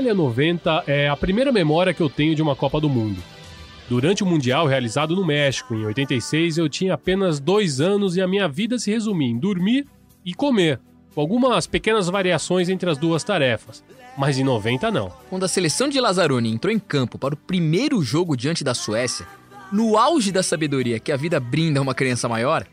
Itália 90 é a primeira memória que eu tenho de uma Copa do Mundo. Durante o Mundial realizado no México, em 86, eu tinha apenas dois anos e a minha vida se resumia em dormir e comer, com algumas pequenas variações entre as duas tarefas. Mas em 90 não. Quando a seleção de Lazzaroni entrou em campo para o primeiro jogo diante da Suécia, no auge da sabedoria que a vida brinda a uma criança maior,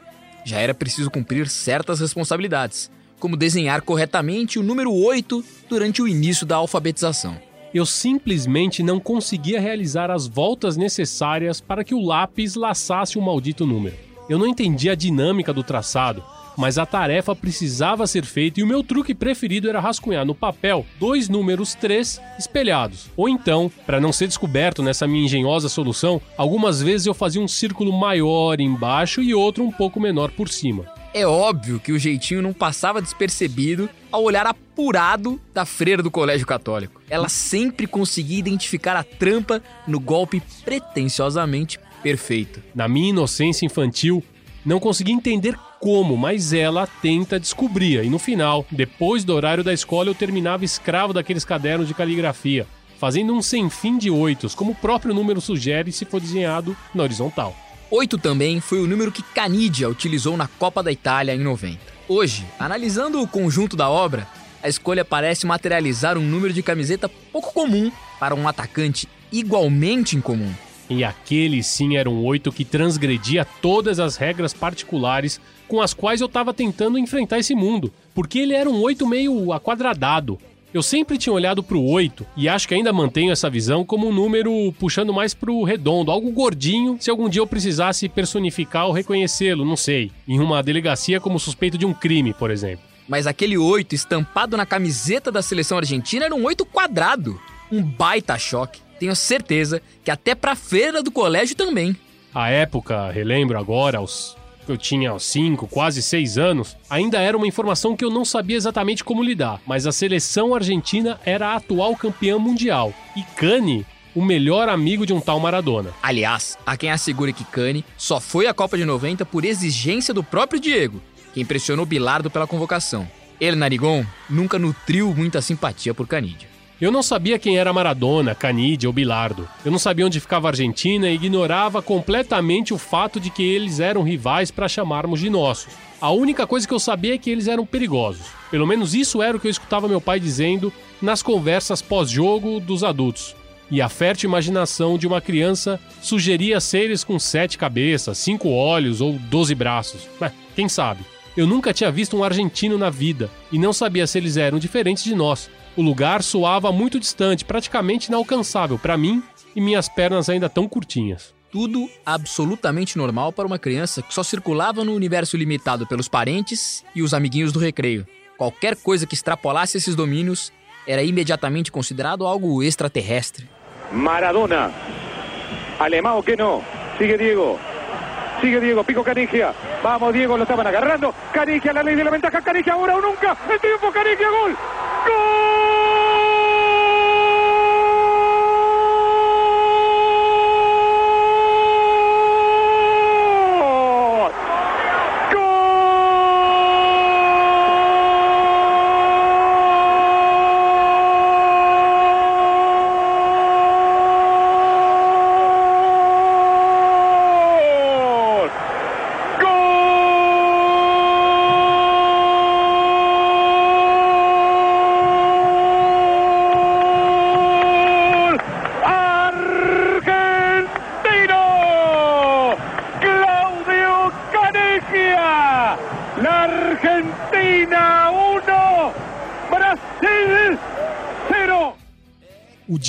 já era preciso cumprir certas responsabilidades, como desenhar corretamente o número 8 durante o início da alfabetização. Eu simplesmente não conseguia realizar as voltas necessárias para que o lápis laçasse o maldito número. Eu não entendia a dinâmica do traçado, mas a tarefa precisava ser feita e o meu truque preferido era rascunhar no papel dois números 3 espelhados. Ou então, para não ser descoberto nessa minha engenhosa solução, algumas vezes eu fazia um círculo maior embaixo e outro um pouco menor por cima. É óbvio que o jeitinho não passava despercebido ao olhar apurado da freira do colégio católico. Ela sempre conseguia identificar a trampa no golpe pretensiosamente perfeito. Na minha inocência infantil, não consegui entender como, mas ela tenta descobrir. E no final, depois do horário da escola, eu terminava escravo daqueles cadernos de caligrafia, fazendo um sem fim de oitos, como o próprio número sugere se for desenhado na horizontal. 8 também foi o número que Canidia utilizou na Copa da Itália em 90. Hoje, analisando o conjunto da obra, a escolha parece materializar um número de camiseta pouco comum para um atacante igualmente incomum. E aquele sim era um oito que transgredia todas as regras particulares com as quais eu estava tentando enfrentar esse mundo, porque ele era um oito meio aquadradado. Eu sempre tinha olhado para o 8 e acho que ainda mantenho essa visão como um número puxando mais para o redondo, algo gordinho, se algum dia eu precisasse personificar ou reconhecê-lo, não sei, em uma delegacia como suspeito de um crime, por exemplo. Mas aquele 8 estampado na camiseta da seleção argentina era um 8 quadrado. Um baita choque. Tenho certeza que até pra feira do colégio também. A época, relembro agora, aos eu tinha 5, quase 6 anos, ainda era uma informação que eu não sabia exatamente como lidar, mas a seleção argentina era a atual campeã mundial e Cani o melhor amigo de um tal Maradona. Aliás, há quem assegure que Cani só foi à Copa de 90 por exigência do próprio Diego, que impressionou Bilardo pela convocação. Ele, Narigon, nunca nutriu muita simpatia por Canidia. Eu não sabia quem era Maradona, Canidia ou Bilardo. Eu não sabia onde ficava a Argentina e ignorava completamente o fato de que eles eram rivais para chamarmos de nossos. A única coisa que eu sabia é que eles eram perigosos. Pelo menos isso era o que eu escutava meu pai dizendo nas conversas pós-jogo dos adultos. E a fértil imaginação de uma criança sugeria seres com sete cabeças, cinco olhos ou doze braços. Mas, quem sabe? Eu nunca tinha visto um argentino na vida e não sabia se eles eram diferentes de nós. O lugar soava muito distante, praticamente inalcançável para mim e minhas pernas ainda tão curtinhas. Tudo absolutamente normal para uma criança que só circulava no universo limitado pelos parentes e os amiguinhos do recreio. Qualquer coisa que extrapolasse esses domínios era imediatamente considerado algo extraterrestre. Maradona. Alemão que no. Sigue Diego. Sigue Diego, pico Canigia. Vamos, Diego, lo estaban agarrando. Canigia, la ley de la ventaja. Canigia, ahora o nunca. El tiempo, Canigia, gol. ¡Gol!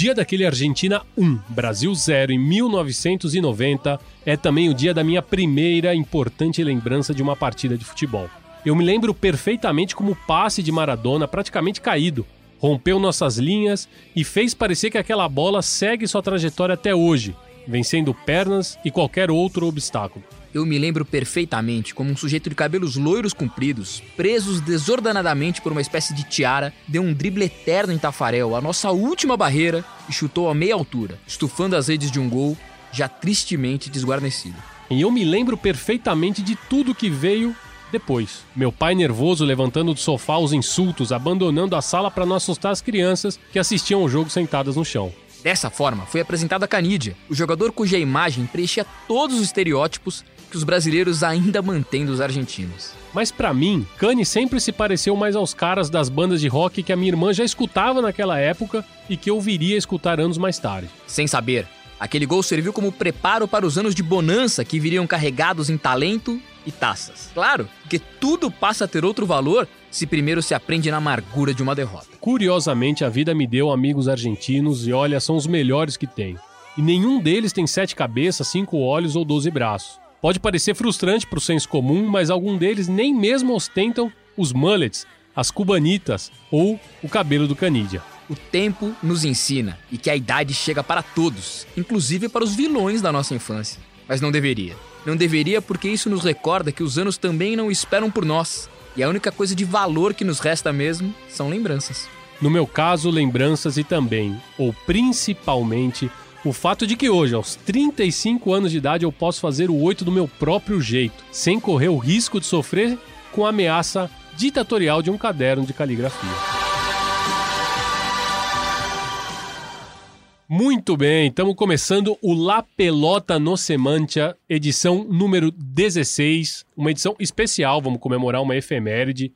Dia daquele Argentina 1, Brasil 0 em 1990 é também o dia da minha primeira importante lembrança de uma partida de futebol. Eu me lembro perfeitamente como o passe de Maradona, praticamente caído, rompeu nossas linhas e fez parecer que aquela bola segue sua trajetória até hoje, vencendo pernas e qualquer outro obstáculo. Eu me lembro perfeitamente como um sujeito de cabelos loiros compridos, presos desordenadamente por uma espécie de tiara, deu um drible eterno em Tafarel, a nossa última barreira, e chutou a meia altura, estufando as redes de um gol já tristemente desguarnecido. E eu me lembro perfeitamente de tudo que veio depois. Meu pai nervoso levantando do sofá os insultos, abandonando a sala para não assustar as crianças que assistiam ao jogo sentadas no chão. Dessa forma, foi apresentado a Canidia, o jogador cuja imagem preenchia todos os estereótipos que os brasileiros ainda mantêm dos argentinos. Mas para mim, Kanye sempre se pareceu mais aos caras das bandas de rock que a minha irmã já escutava naquela época e que eu viria a escutar anos mais tarde. Sem saber, aquele gol serviu como preparo para os anos de bonança que viriam carregados em talento e taças. Claro, que tudo passa a ter outro valor se primeiro se aprende na amargura de uma derrota. Curiosamente, a vida me deu amigos argentinos e olha, são os melhores que tem. E nenhum deles tem sete cabeças, cinco olhos ou doze braços. Pode parecer frustrante para o senso comum, mas algum deles nem mesmo ostentam os mullets, as cubanitas ou o cabelo do canídia. O tempo nos ensina e que a idade chega para todos, inclusive para os vilões da nossa infância. Mas não deveria. Não deveria porque isso nos recorda que os anos também não esperam por nós. E a única coisa de valor que nos resta mesmo são lembranças. No meu caso, lembranças e também, ou principalmente, o fato de que hoje, aos 35 anos de idade, eu posso fazer o 8 do meu próprio jeito, sem correr o risco de sofrer com a ameaça ditatorial de um caderno de caligrafia. Muito bem, estamos começando o La Pelota no Semantia, edição número 16, uma edição especial, vamos comemorar uma efeméride,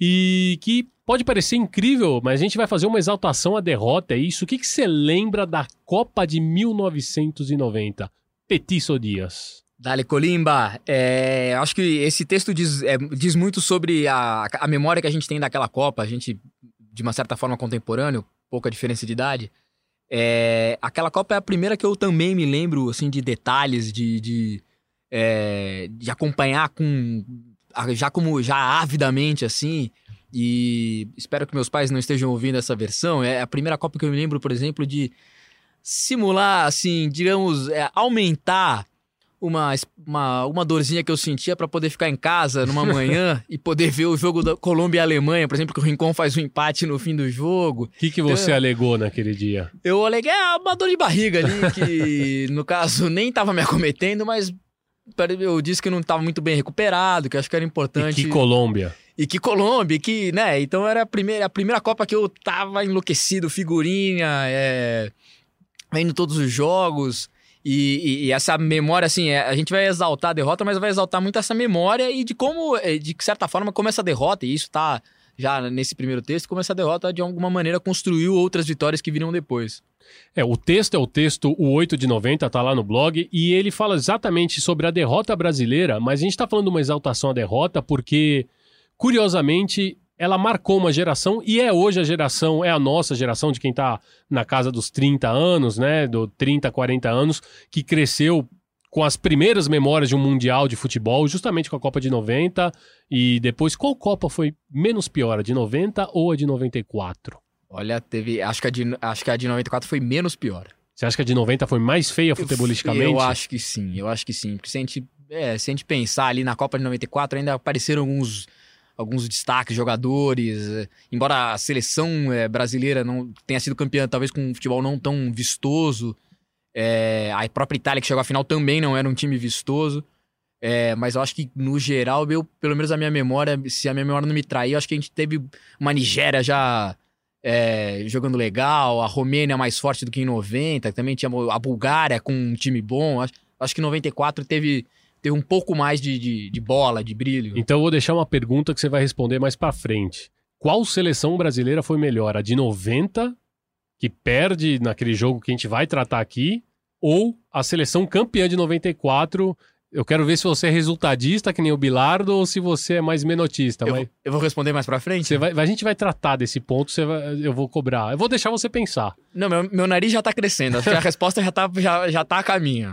e que Pode parecer incrível, mas a gente vai fazer uma exaltação à derrota, é isso. O que, você lembra da Copa de 1990? Petiço Dias. Dale Colimba, é, acho que esse texto diz, é, diz muito sobre a, a memória que a gente tem daquela Copa, a gente, de uma certa forma, contemporâneo, pouca diferença de idade. É, aquela Copa é a primeira que eu também me lembro, assim, de detalhes, de, de, é, de acompanhar com, já como, já avidamente, assim, e espero que meus pais não estejam ouvindo essa versão. É a primeira Copa que eu me lembro, por exemplo, de simular, assim, digamos, é, aumentar uma, uma, uma dorzinha que eu sentia para poder ficar em casa numa manhã e poder ver o jogo da Colômbia e Alemanha, por exemplo, que o Rincon faz um empate no fim do jogo. O que, que você então, alegou naquele dia? Eu aleguei ah, uma dor de barriga ali, que no caso nem estava me acometendo, mas eu disse que não estava muito bem recuperado, que acho que era importante. E que Colômbia? E que Colômbia, que, né? Então era a primeira, a primeira Copa que eu tava enlouquecido, figurinha, é, vendo todos os jogos. E, e, e, essa memória, assim, é, a gente vai exaltar a derrota, mas vai exaltar muito essa memória e de como, é, de certa forma, como essa derrota, e isso tá já nesse primeiro texto, como essa derrota de alguma maneira construiu outras vitórias que viriam depois. É, o texto é o texto, o 8 de 90, tá lá no blog, e ele fala exatamente sobre a derrota brasileira, mas a gente tá falando uma exaltação à derrota porque curiosamente, ela marcou uma geração e é hoje a geração, é a nossa geração de quem está na casa dos 30 anos, né, do 30, 40 anos, que cresceu com as primeiras memórias de um mundial de futebol, justamente com a Copa de 90 e depois qual Copa foi menos pior, a de 90 ou a de 94? Olha, teve, acho que a de, acho que a de 94 foi menos pior. Você acha que a de 90 foi mais feia futebolisticamente? Eu acho que sim, eu acho que sim. Porque se a gente, é, se a gente pensar ali na Copa de 94, ainda apareceram alguns alguns destaques, jogadores. Eh, embora a seleção é, brasileira não tenha sido campeã, talvez com um futebol não tão vistoso. É, a própria Itália, que chegou à final, também não era um time vistoso. É, mas eu acho que, no geral, eu, pelo menos a minha memória, se a minha memória não me trair, eu acho que a gente teve uma Nigéria já jogando legal, a Romênia mais forte do que em 90, também tinha a Bulgária com um time bom. Acho, acho que em 94 teve ter um pouco mais de, de, de, bola, de brilho. Então eu vou deixar uma pergunta que você vai responder mais para frente. Qual seleção brasileira foi melhor? A de 90, que perde naquele jogo que a gente vai tratar aqui, ou a seleção campeã de 94, Eu quero ver se você é resultadista, que nem o Bilardo, ou se você é mais menotista. Eu, mas vou- eu vou responder mais pra frente? vai, a gente vai tratar desse ponto, vai- eu vou cobrar. Eu vou deixar você pensar. Não, meu, meu nariz já tá crescendo. A resposta já tá, já, já tá a caminho.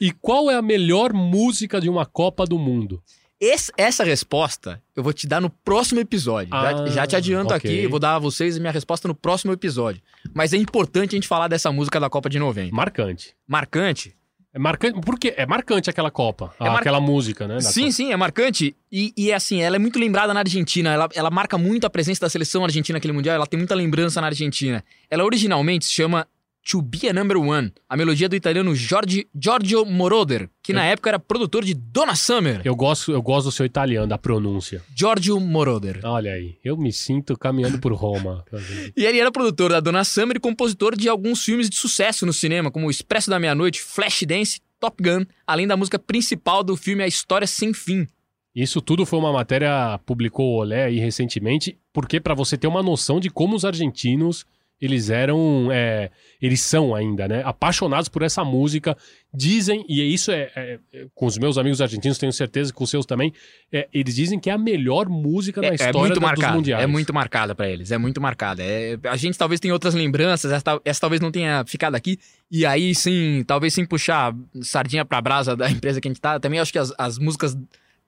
E qual é a melhor música de uma Copa do Mundo? Esse- essa resposta eu vou te dar no próximo episódio. Já- Ah, já, te adianto ok. aqui, vou dar a vocês a minha resposta no próximo episódio. Mas é importante a gente falar dessa música da Copa de 90. Marcante. Marcante? É marcante. Por quê? É marcante aquela Copa. É mar- Aquela música, né? Sim, Copa. sim, é marcante. E, e assim, ela é muito lembrada na Argentina. Ela, ela marca muito a presença da seleção argentina naquele mundial. Ela tem muita lembrança na Argentina. Ela originalmente se chama To Be a Number One. A melodia do italiano Jorge, Giorgio Moroder, que na época era produtor de Donna Summer. Eu gosto, eu gosto do seu italiano, da pronúncia. Giorgio Moroder. Olha aí, eu me sinto caminhando por Roma. E ele era produtor da Donna Summer e compositor de alguns filmes de sucesso no cinema, como O Expresso da Meia-Noite, Flashdance, Top Gun, além da música principal do filme A História Sem Fim. Isso tudo foi uma matéria, publicou o Olé aí recentemente, porque para você ter uma noção de como os argentinos, eles eram, é, eles são ainda, né? Apaixonados por essa música, dizem, e isso é, é- é- com os meus amigos argentinos, tenho certeza que com os seus também, é, eles dizem que é a melhor música na É, é história muito da- dos marcada. mundiais. É muito marcada pra eles. É muito marcada. É, a gente talvez tenha outras lembranças, essa, essa talvez não tenha ficado aqui. E aí sim, talvez sem puxar sardinha pra brasa da empresa que a gente tá. Também acho que as, as músicas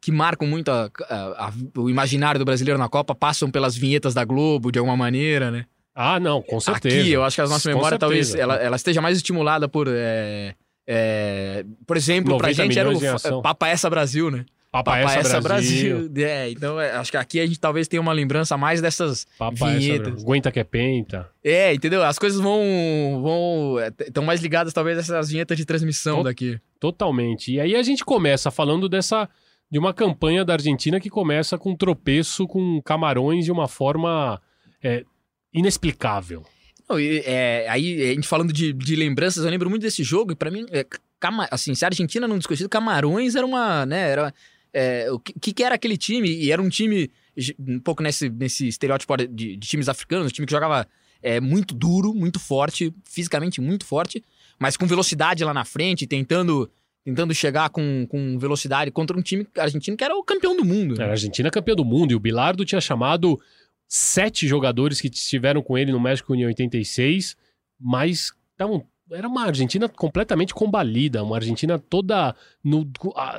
que marcam muito a- a- a- o imaginário do brasileiro na Copa passam pelas vinhetas da Globo, de alguma maneira, né? Ah, não, com certeza. Aqui, eu acho que a nossa memória talvez ela, ela esteja mais estimulada por. é, é, por exemplo, pra 90 gente era o. Papa Essa Brasil, né? Papai essa Brasil. É, então é, acho que aqui a gente talvez tenha uma lembrança mais dessas essa vinhetas. Brasil. Aguenta que é penta. É, entendeu? As coisas vão. vão estão mais ligadas, talvez, a essas vinhetas de transmissão daqui. Totalmente. E aí a gente começa falando dessa de uma campanha da Argentina que começa com um tropeço com camarões de uma forma é, inexplicável. Não, é, aí, a gente falando de, de lembranças, eu lembro muito desse jogo, e pra mim, é, assim, se a Argentina não discutido, Camarões era uma, né, era, é, o que, que era aquele time? E era um time, um pouco nesse, nesse estereótipo de, de times africanos, um time que jogava é, muito duro, muito forte, fisicamente muito forte, mas com velocidade lá na frente, tentando, tentando chegar com, com velocidade contra um time argentino que era o campeão do mundo. né? A Argentina campeã do mundo e o Bilardo tinha chamado sete jogadores que estiveram com ele no México em 86, mas tavam- era uma Argentina completamente combalida, uma Argentina toda, no,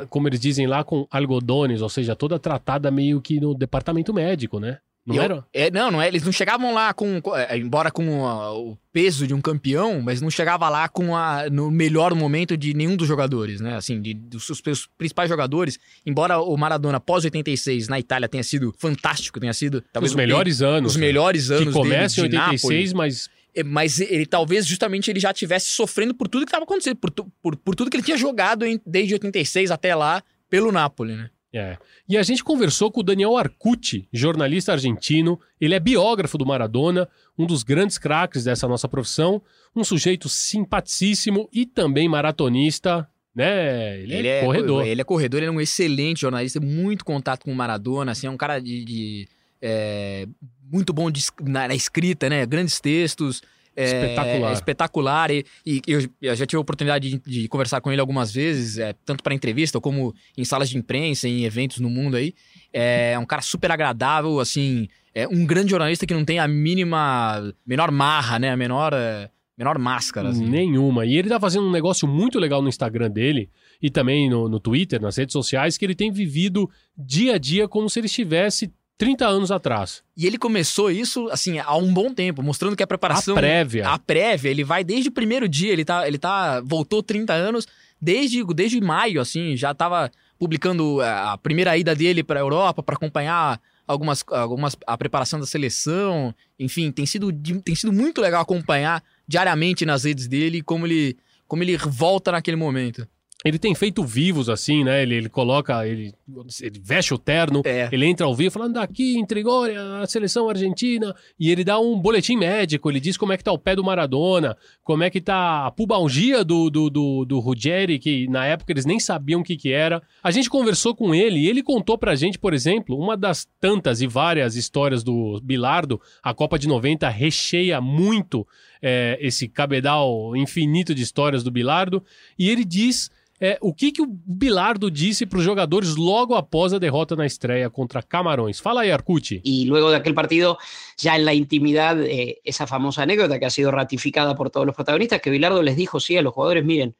como eles dizem lá, com algodones, ou seja, toda tratada meio que no departamento médico, né? Não eu- era? É, não, não é. Eles não chegavam lá com. é, embora com a- o peso de um campeão, mas não chegava lá com a, no melhor momento de nenhum dos jogadores, né? Assim, de, dos seus principais jogadores. Embora o Maradona pós 86 na Itália tenha sido fantástico, tenha sido. Talvez Os melhores anos. Os né? melhores anos Que começa em dele de 86, Nápoles. mas É, Mas ele talvez justamente ele já tivesse sofrendo por tudo que estava acontecendo, por, tu- por, por tudo que ele tinha jogado em- desde 86 até lá pelo Napoli, né? É. E a gente conversou com o Daniel Arcucci, jornalista argentino. Ele é biógrafo do Maradona, um dos grandes craques dessa nossa profissão, um sujeito simpaticíssimo e também maratonista, né? Ele, é, corredor. Ele é corredor, ele é um excelente jornalista, muito contato com o Maradona, assim, é um cara de. de, é, muito bom de na, na escrita, né? Grandes textos. É, Espetacular. é espetacular. E, e eu, eu já tive a oportunidade de, de conversar com ele algumas vezes, é, tanto para entrevista como em salas de imprensa, em eventos no mundo aí. É um cara super agradável, assim, é um grande jornalista que não tem a mínima, menor marra, né? A menor, é, menor máscara. Assim. Nenhuma. E ele tá fazendo um negócio muito legal no Instagram dele e também no, no Twitter, nas redes sociais, que ele tem vivido dia a dia como se ele estivesse 30 anos atrás. E ele começou isso, assim, há um bom tempo, mostrando que a preparação. A prévia. A prévia, ele vai desde o primeiro dia, ele tá. Ele tá. Voltou 30 anos, desde, desde maio, assim, já tava publicando a a primeira ida dele pra Europa para acompanhar algumas, algumas. a preparação da seleção. Enfim, tem sido, tem sido muito legal acompanhar diariamente nas redes dele como ele. Como ele volta naquele momento. Ele tem feito vivos assim, né? Ele, ele coloca, ele, ele veste o terno, É. ele entra ao vivo falando daqui em Trigória, a seleção argentina, e ele dá um boletim médico, ele diz como é que tá o pé do Maradona, como é que tá a pubalgia do, do, do, do Ruggeri, que na época eles nem sabiam o que que era. A gente conversou com ele e ele contou pra gente, por exemplo, uma das tantas e várias histórias do Bilardo, a Copa de 90 recheia muito é, cabedal infinito de histórias do Bilardo, e ele diz é, o que, que o Bilardo disse para os jogadores logo após a derrota na estreia contra Camarões. Fala aí, Arcuti. Y luego de aquel partido, ya en la intimidad, eh, esa famosa anécdota que ha sido ratificada por todos los protagonistas, que Bilardo les dijo, sí, a los jugadores, miren,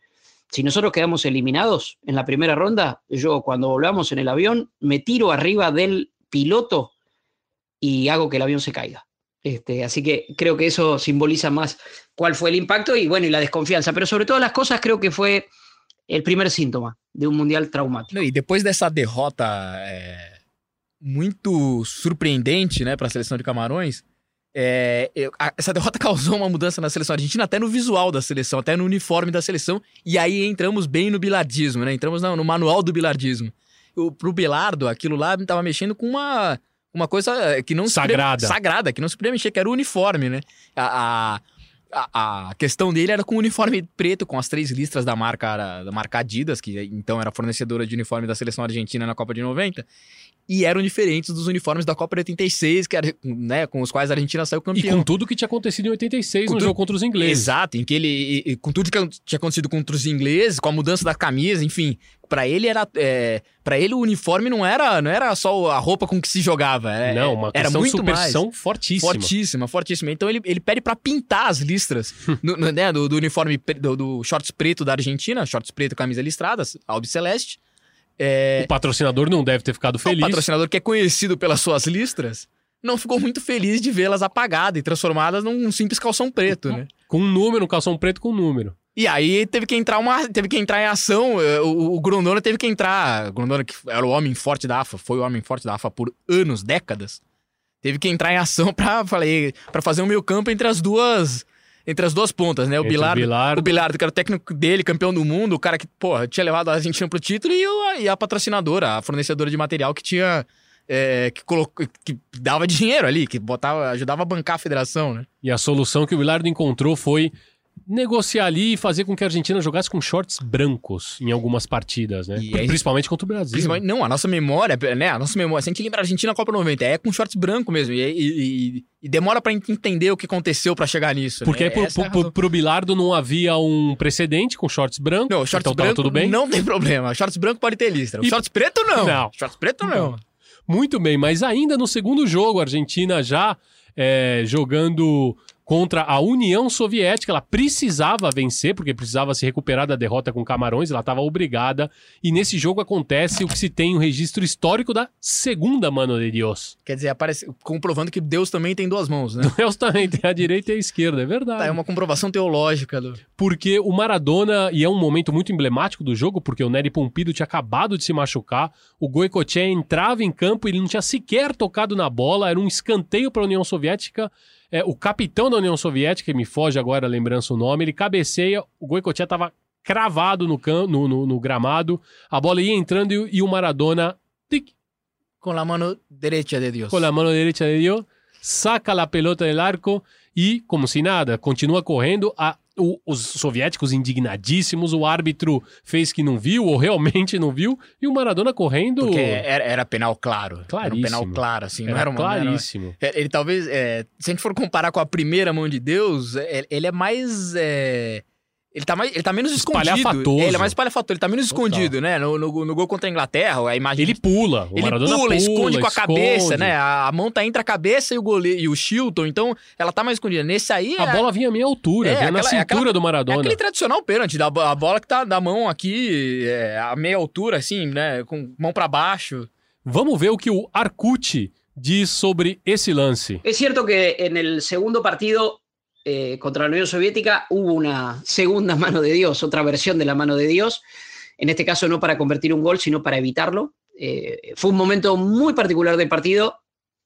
si nosotros quedamos eliminados en la primera ronda, yo cuando volvamos en el avión me tiro arriba del piloto y hago que el avión se caiga. Este, así que creo que eso simboliza más cuál fue el impacto y bueno, y la desconfianza. Pero sobre todas las cosas creo que fue el primer síntoma de um mundial traumático. E depois dessa derrota é, muito surpreendente né, para a seleção de Camarões, é, eu- a- essa derrota causou uma mudança na seleção argentina, até no visual da seleção, até no uniforme da seleção, e aí entramos bem no bilardismo, né? Entramos no, no manual do bilardismo. O, pro Bilardo, aquilo lá tava mexendo com uma, uma coisa que não se podia- Sagrada. sagrada, que não se podia mexer, que era o uniforme, né? A, a, a, a questão dele era com o uniforme preto, com as três listras da marca, da marca Adidas, que então era fornecedora de uniforme da seleção argentina na Copa de 90, e eram diferentes dos uniformes da Copa de 86, que era, né, com os quais a Argentina saiu E campeão. com tudo que tinha acontecido em 86 Com no tudo- jogo contra os ingleses. Exato, em que ele, e- e com tudo que tinha acontecido contra os ingleses, com a mudança da camisa, enfim, Pra ele era, é, para ele o uniforme não era, não era só a roupa com que se jogava, é- Não, uma era muito mais. fortíssima. Fortíssima, fortíssima. Então ele, ele pede pra pintar as listras no- no- né, do, do uniforme, do, do shorts preto da Argentina, shorts preto, camisa listradas, albi celeste. É, O patrocinador não deve ter ficado o feliz. patrocinador que é conhecido pelas suas listras não ficou muito feliz de vê-las apagadas e transformadas num simples calção preto, né? Com um número, um calção preto com um número. E aí teve que entrar uma, teve que entrar em ação, eh, o, o Grondona teve que entrar, o Grondona que era o homem forte da AFA, foi o homem forte da AFA por anos, décadas. Teve que entrar em ação pra fazer um meio campo entre as duas entre as duas pontas, né? O Entre o Bilardo, Bilardo. o Bilardo, que era o técnico dele, campeão do mundo, o cara que, porra, tinha levado a Argentina pro título e, e a patrocinadora, a fornecedora de material que tinha eh, que colocou, que dava dinheiro ali, que botava, ajudava a bancar a federação, né? E a solução que o Bilardo encontrou foi negociar ali e fazer com que a Argentina jogasse com shorts brancos em algumas partidas, né? E aí- Principalmente contra o Brasil. Principalmente, não, a nossa memória, né? A nossa memória, se a gente lembra a Argentina na Copa 90, é com shorts branco mesmo. E, e- e- e demora pra gente entender o que aconteceu pra chegar nisso. Porque né? pro, é a pro- pro Bilardo não havia um precedente com shorts brancos. Não, shorts então tava branco tudo bem. não tem problema. Shorts branco pode ter listra. E- Shorts preto não. Não. Shorts preto não. Muito bem, mas ainda no segundo jogo, a Argentina já é, jogando contra a União Soviética, ela precisava vencer, porque precisava se recuperar da derrota com Camarões, ela estava obrigada. E nesse jogo acontece o que se tem um registro histórico da segunda mano de Deus. Quer dizer, aparece, comprovando que Deus também tem duas mãos, né? Deus também tem a direita e a esquerda, é verdade. Tá, é uma comprovação teológica do. Porque o Maradona, e é um momento muito emblemático do jogo, porque o Nery Pompido tinha acabado de se machucar, o Goicoechea entrava em campo e ele não tinha sequer tocado na bola, era um escanteio para a União Soviética. É, o capitão da União Soviética, que me foge agora a lembrança o nome, ele cabeceia, o Goicoechea estava cravado no, cam- no, no- no gramado, a bola ia entrando e, e o Maradona, tic, Com a mano derecha de Deus. con la mano derecha de Dios, saca la pelota del arco e, como se nada, continua correndo. A- o- os soviéticos indignadíssimos, o árbitro fez que não viu, ou realmente não viu, e o Maradona correndo. Porque era, era penal claro. Era um Claríssimo. penal claro, assim. não era era uma, não era- claríssimo. É, Ele talvez, é, se a gente for comparar com a primeira mão de Deus, é, ele é mais. é, ele, tá mais ele tá menos escondido. É, Ele é mais espalhafatoso, ele tá menos Total. escondido, né? No, no, no gol contra a Inglaterra, a imagem. Ele pula, o ele Maradona pula, esconde com a cabeça, esconde. né? A, a mão tá entre a cabeça e o goleiro e o Chilton, então ela tá mais escondida. Nesse aí. A é, bola vinha a meia altura, É, vinha na aquela- é cintura aquela- do é Maradona. aquele tradicional pênalti, da, a bola que tá da mão aqui, é, a meia altura, assim, né? Com mão pra baixo. Vamos ver o que o Arcuti diz sobre esse lance. Es cierto que el segundo partido eh, contra la Unión Soviética hubo una segunda mano de Dios, otra versión de la mano de Dios, en este caso no para convertir un gol, sino para evitarlo. Eh, fue un momento muy particular del partido.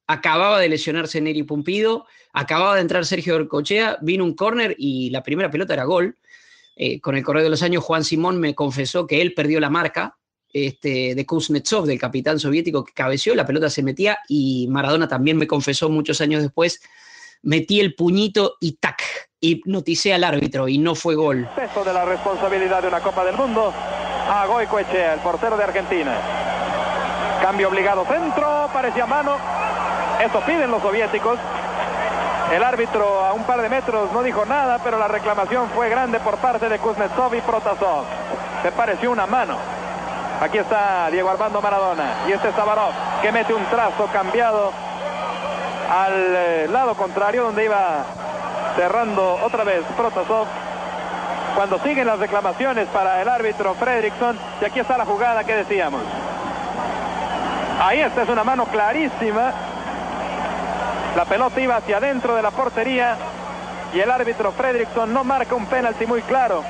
Acababa de lesionarse Neri Pumpido, acababa de entrar Sergio Orcochea, vino un córner y la primera pelota era gol. Eh, con el correr de los años, Juan Simón me confesó que él perdió la marca este, de Kuznetsov, del capitán soviético que cabeció, la pelota se metía y Maradona también me confesó muchos años después, metí el puñito y tac, hipnoticé al árbitro y no fue gol. Peso de la responsabilidad de una Copa del Mundo a Goicoechea, el portero de Argentina. Cambio obligado centro, parecía mano. Eso piden los soviéticos. El árbitro a un par de metros no dijo nada, pero la reclamación fue grande por parte de Kuznetsov y Protasov. Se pareció una mano. Aquí está Diego Armando Maradona y este es Sabarov que mete un trazo cambiado al eh, lado contrario donde iba cerrando otra vez Protasov cuando siguen las reclamaciones para el árbitro Fredrickson y aquí está la jugada que decíamos. Ahí esta es una mano clarísima. La pelota iba hacia adentro de la portería y el árbitro Fredrickson no marca un penalti muy claro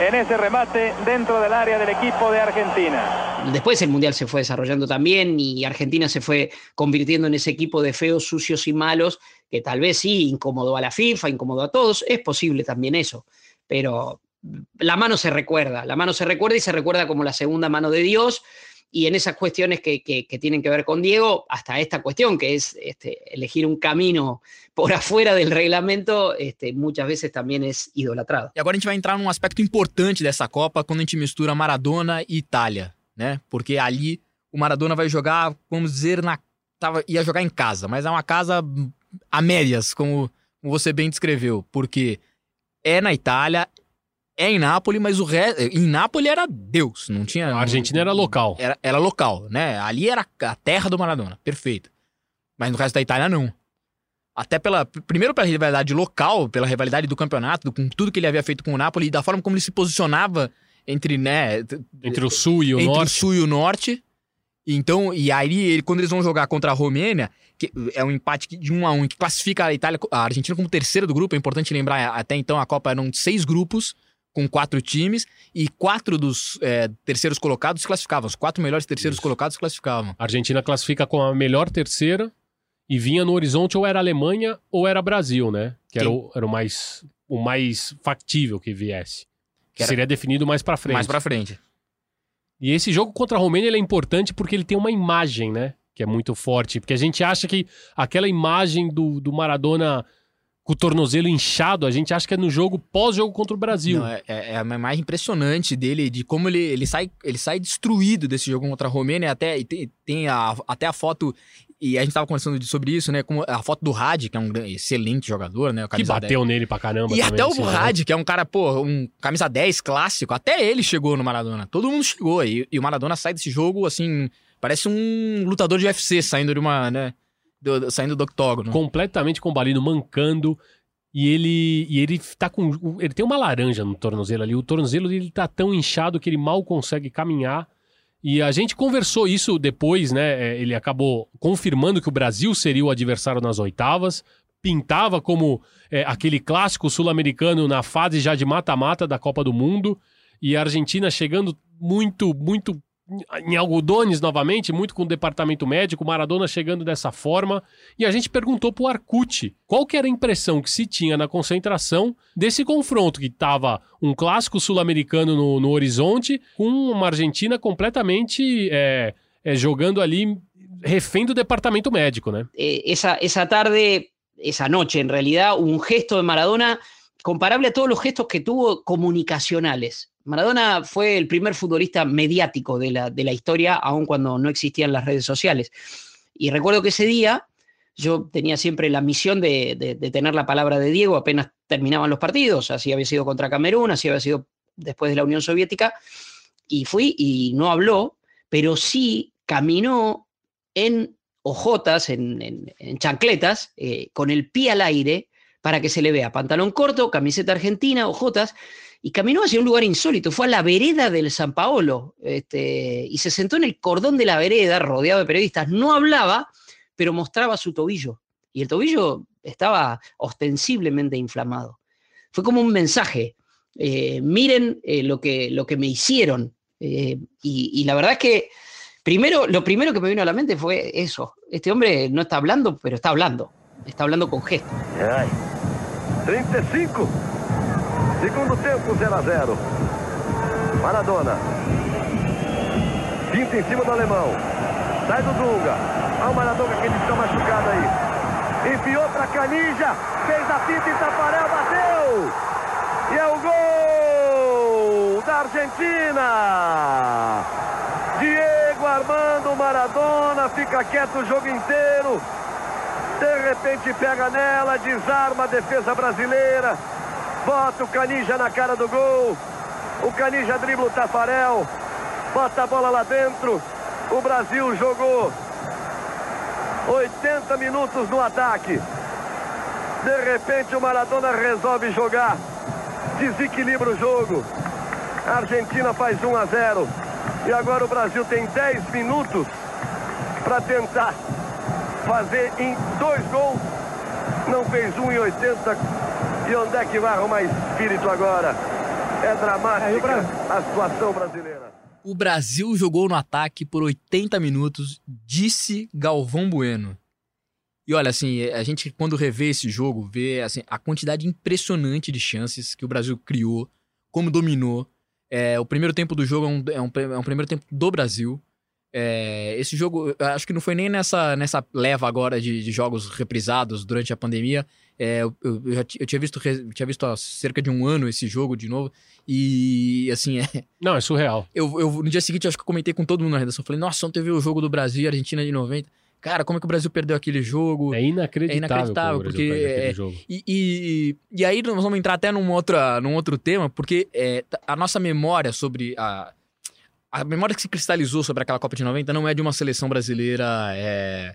en ese remate dentro del área del equipo de Argentina. Después el Mundial se fue desarrollando también y Argentina se fue convirtiendo en ese equipo de feos, sucios y malos que tal vez sí incomodó a la FIFA, incomodó a todos, es posible también eso, pero la mano se recuerda, la mano se recuerda y se recuerda como la segunda mano de Dios, y en esas cuestiones que, tienen que ver con Diego, hasta esta cuestión que es este, elegir un camino por afuera del reglamento, este, muchas veces también es idolatrado. E agora a gente vai entrar num aspecto importante dessa Copa quando a gente mistura Maradona e Itália, né? Porque ali o Maradona vai jogar, vamos dizer, na tava, ia jogar em casa, mas é uma casa a médias, como você bem descreveu, porque é na Itália, é em Nápoles, mas o resto. Em Nápoles era Deus, não tinha. A Argentina era local. Era, era local, né? Ali era a terra do Maradona, perfeito. Mas no resto da Itália, não. Até pela. Primeiro pela rivalidade local, pela rivalidade do campeonato, com tudo que ele havia feito com o Napoli e da forma como ele se posicionava entre, né? Entre o sul e o entre norte. o sul e o norte. Então, e aí, ele, quando eles vão jogar contra a Romênia, que é um empate de um a um, que classifica a Itália, a Argentina como terceira do grupo, é importante lembrar, até então a Copa eram seis grupos, com quatro times, e quatro dos é, terceiros colocados se classificavam. Os quatro melhores terceiros Isso. colocados se classificavam. A Argentina classifica com a melhor terceira e vinha no horizonte ou era Alemanha ou era Brasil, né? Que era, o, era o, mais, o mais factível que viesse. Que era- seria definido mais pra frente. Mais pra frente. E esse jogo contra a Romênia é importante porque ele tem uma imagem, né? Que é muito forte. Porque a gente acha que aquela imagem do, do Maradona com o tornozelo inchado, a gente acha que é no jogo pós-jogo contra o Brasil. Não, é, é a mais impressionante dele, de como ele, ele, sai, ele sai destruído desse jogo contra a Romênia. Até, e tem, tem a, até a foto, e a gente tava conversando sobre isso, né? Como a foto do Had, que é um excelente jogador, né? que bateu nele pra caramba. E até o? Had, que é um cara, pô, um camisa 10 clássico, até ele chegou no Maradona. Todo mundo chegou. E, e o Maradona sai desse jogo, assim, parece um lutador de UFC saindo de uma, né? do- saindo do octógono. completamente combalido, mancando. E ele, e ele tá com. Ele tem uma laranja no tornozelo ali. O tornozelo dele tá tão inchado que ele mal consegue caminhar. E a gente conversou isso depois, né? É, Ele acabou confirmando que o Brasil seria o adversário nas oitavas. Pintava como é, aquele clássico sul-americano na fase já de mata-mata da Copa do Mundo. E a Argentina chegando muito, muito em algodones novamente, muito com o departamento médico, Maradona chegando dessa forma. E a gente perguntou pro Arcute qual que era a impressão que se tinha na concentração desse confronto, que tava um clássico sul-americano no, no horizonte, com uma Argentina completamente é, é, jogando ali refém do departamento médico, né? Esa, esa tarde, esa noche en realidad, hubo un gesto de Maradona comparable a todos los gestos que tuvo comunicacionales. Maradona fue el primer futbolista mediático de la, de la historia, aun cuando no existían las redes sociales. Y recuerdo que ese día yo tenía siempre la misión de, de- tener la palabra de Diego apenas terminaban los partidos, así había sido contra Camerún, así había sido después de la Unión Soviética, y fui y no habló, pero sí caminó en ojotas, en, en- chancletas, eh, con el pie al aire, para que se le vea pantalón corto, camiseta argentina, ojotas, y caminó hacia un lugar insólito, fue a la vereda del San Paolo, este, y se sentó en el cordón de la vereda, rodeado de periodistas, no hablaba, pero mostraba su tobillo, y el tobillo estaba ostensiblemente inflamado. Fue como un mensaje, eh, miren eh, lo, que, lo que me hicieron, eh, y, la verdad es que Primero, lo primero que me vino a la mente fue eso. Este hombre no está hablando, pero está hablando. Está hablando con gestos. Ai. 35. Segundo tempo, 0 a 0. Maradona. Pinta em cima do alemão. Sai do Dunga. Olha o Maradona que ele está machucado aí. Enfiou para Canija. Fez a pinta em Tafarel, bateu. E é o gol da Argentina. Diego Armando Maradona fica quieto o jogo inteiro. De repente pega nela, desarma a defesa brasileira. Bota o Canija na cara do gol. O Canija dribla o Tafarel. Bota a bola lá dentro. O Brasil jogou 80 minutos no ataque. De repente o Maradona resolve jogar. Desequilibra o jogo. A Argentina faz 1 a 0. E agora o Brasil tem 10 minutos para tentar fazer em dois gols. Não fez um em 80. E onde é que vai arrumar espírito agora? É dramática a situação brasileira. O Brasil jogou no ataque por 80 minutos, disse Galvão Bueno. E olha, assim, a gente quando revê esse jogo, vê assim, a quantidade impressionante de chances que o Brasil criou, como dominou. É, o primeiro tempo do jogo é um, é um, é um primeiro tempo do Brasil. É, esse jogo, acho que não foi nem nessa, nessa leva agora de, de jogos reprisados durante a pandemia. É, eu, eu, já eu tinha visto, tinha visto há cerca de um ano esse jogo de novo. E assim, é. Não, é surreal. Eu, eu, no dia seguinte, acho que eu comentei com todo mundo na redação. Falei, nossa, ontem eu vi o jogo do Brasil e Argentina de 90. Cara, como é que o Brasil perdeu aquele jogo? É inacreditável. É inacreditável, porque. É, e, e, e, aí nós vamos entrar até num, outra, num outro tema, porque é, a nossa memória sobre a a memória que se cristalizou sobre aquela Copa de 90 não é de uma seleção brasileira é,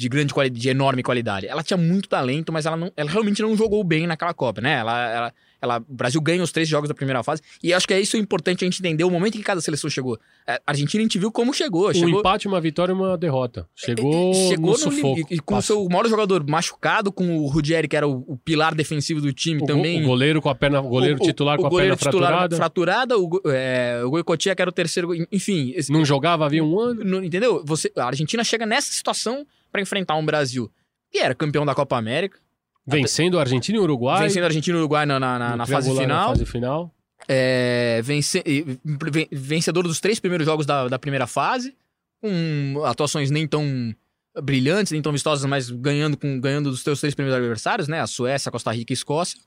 de grande qualidade, de enorme qualidade. Ela tinha muito talento, mas ela, não, ela realmente não jogou bem naquela Copa, né? Ela, ela, ela, o Brasil ganha os três jogos da primeira fase. E acho que é isso importante a gente entender o momento em que cada seleção chegou. A é, Argentina a gente viu como chegou. chegou... Um empate, uma vitória e uma derrota. Chegou, é, chegou no, no sufoco. E, com o seu maior jogador machucado, com o Rudieri, que era o, o pilar defensivo do time o também. o goleiro com a perna, o goleiro o, titular com a perna fraturada. fraturada. O, é, o Goicoechea, que era o terceiro. Enfim. Esse, não jogava havia um ano. Não, entendeu? Você, a Argentina chega nessa situação para enfrentar um Brasil que era campeão da Copa América Vencendo a Argentina e o Uruguai. Vencendo a Argentina e o Uruguai na, na, na fase final. Na fase final. É, vence, vencedor dos três primeiros jogos da, da primeira fase, com atuações nem tão brilhantes, nem tão vistosas, mas ganhando, com, ganhando dos teus três primeiros adversários, né? A Suécia, a Costa Rica e a Escócia.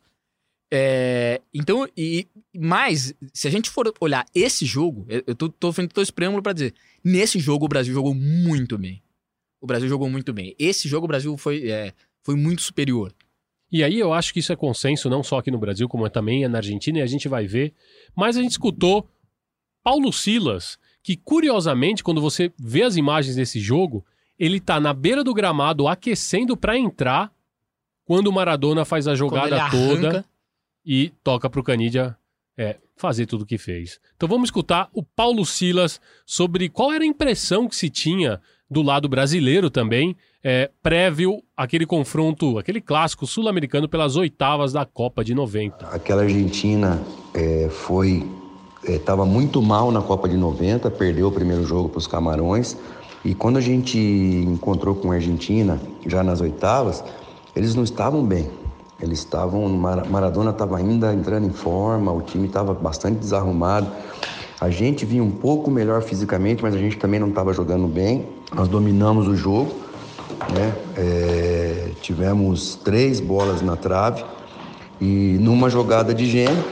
É, então, e mais, se a gente for olhar esse jogo, eu tô, tô todo esse preâmbulo pra dizer, nesse jogo o Brasil jogou muito bem. O Brasil jogou muito bem. Esse jogo o Brasil foi, é, foi muito superior. E aí eu acho que isso é consenso, não só aqui no Brasil, como também é na Argentina, e a gente vai ver. Mas a gente escutou Paulo Silas, que curiosamente, quando você vê as imagens desse jogo, ele tá na beira do gramado aquecendo para entrar quando o Maradona faz a jogada toda e toca pro Canidia é, fazer tudo o que fez. Então vamos escutar o Paulo Silas sobre qual era a impressão que se tinha do lado brasileiro também é, prévio aquele confronto, aquele clássico sul-americano pelas oitavas da Copa de 90. Aquela Argentina é, foi estava é, muito mal na Copa de 90, perdeu o primeiro jogo para os Camarões. E quando a gente encontrou com a Argentina, já nas oitavas, eles não estavam bem. Eles estavam. Maradona estava ainda entrando em forma, o time estava bastante desarrumado. A gente vinha um pouco melhor fisicamente, mas a gente também não estava jogando bem. Nós dominamos o jogo, né? É, tivemos três bolas na trave e numa jogada de gênio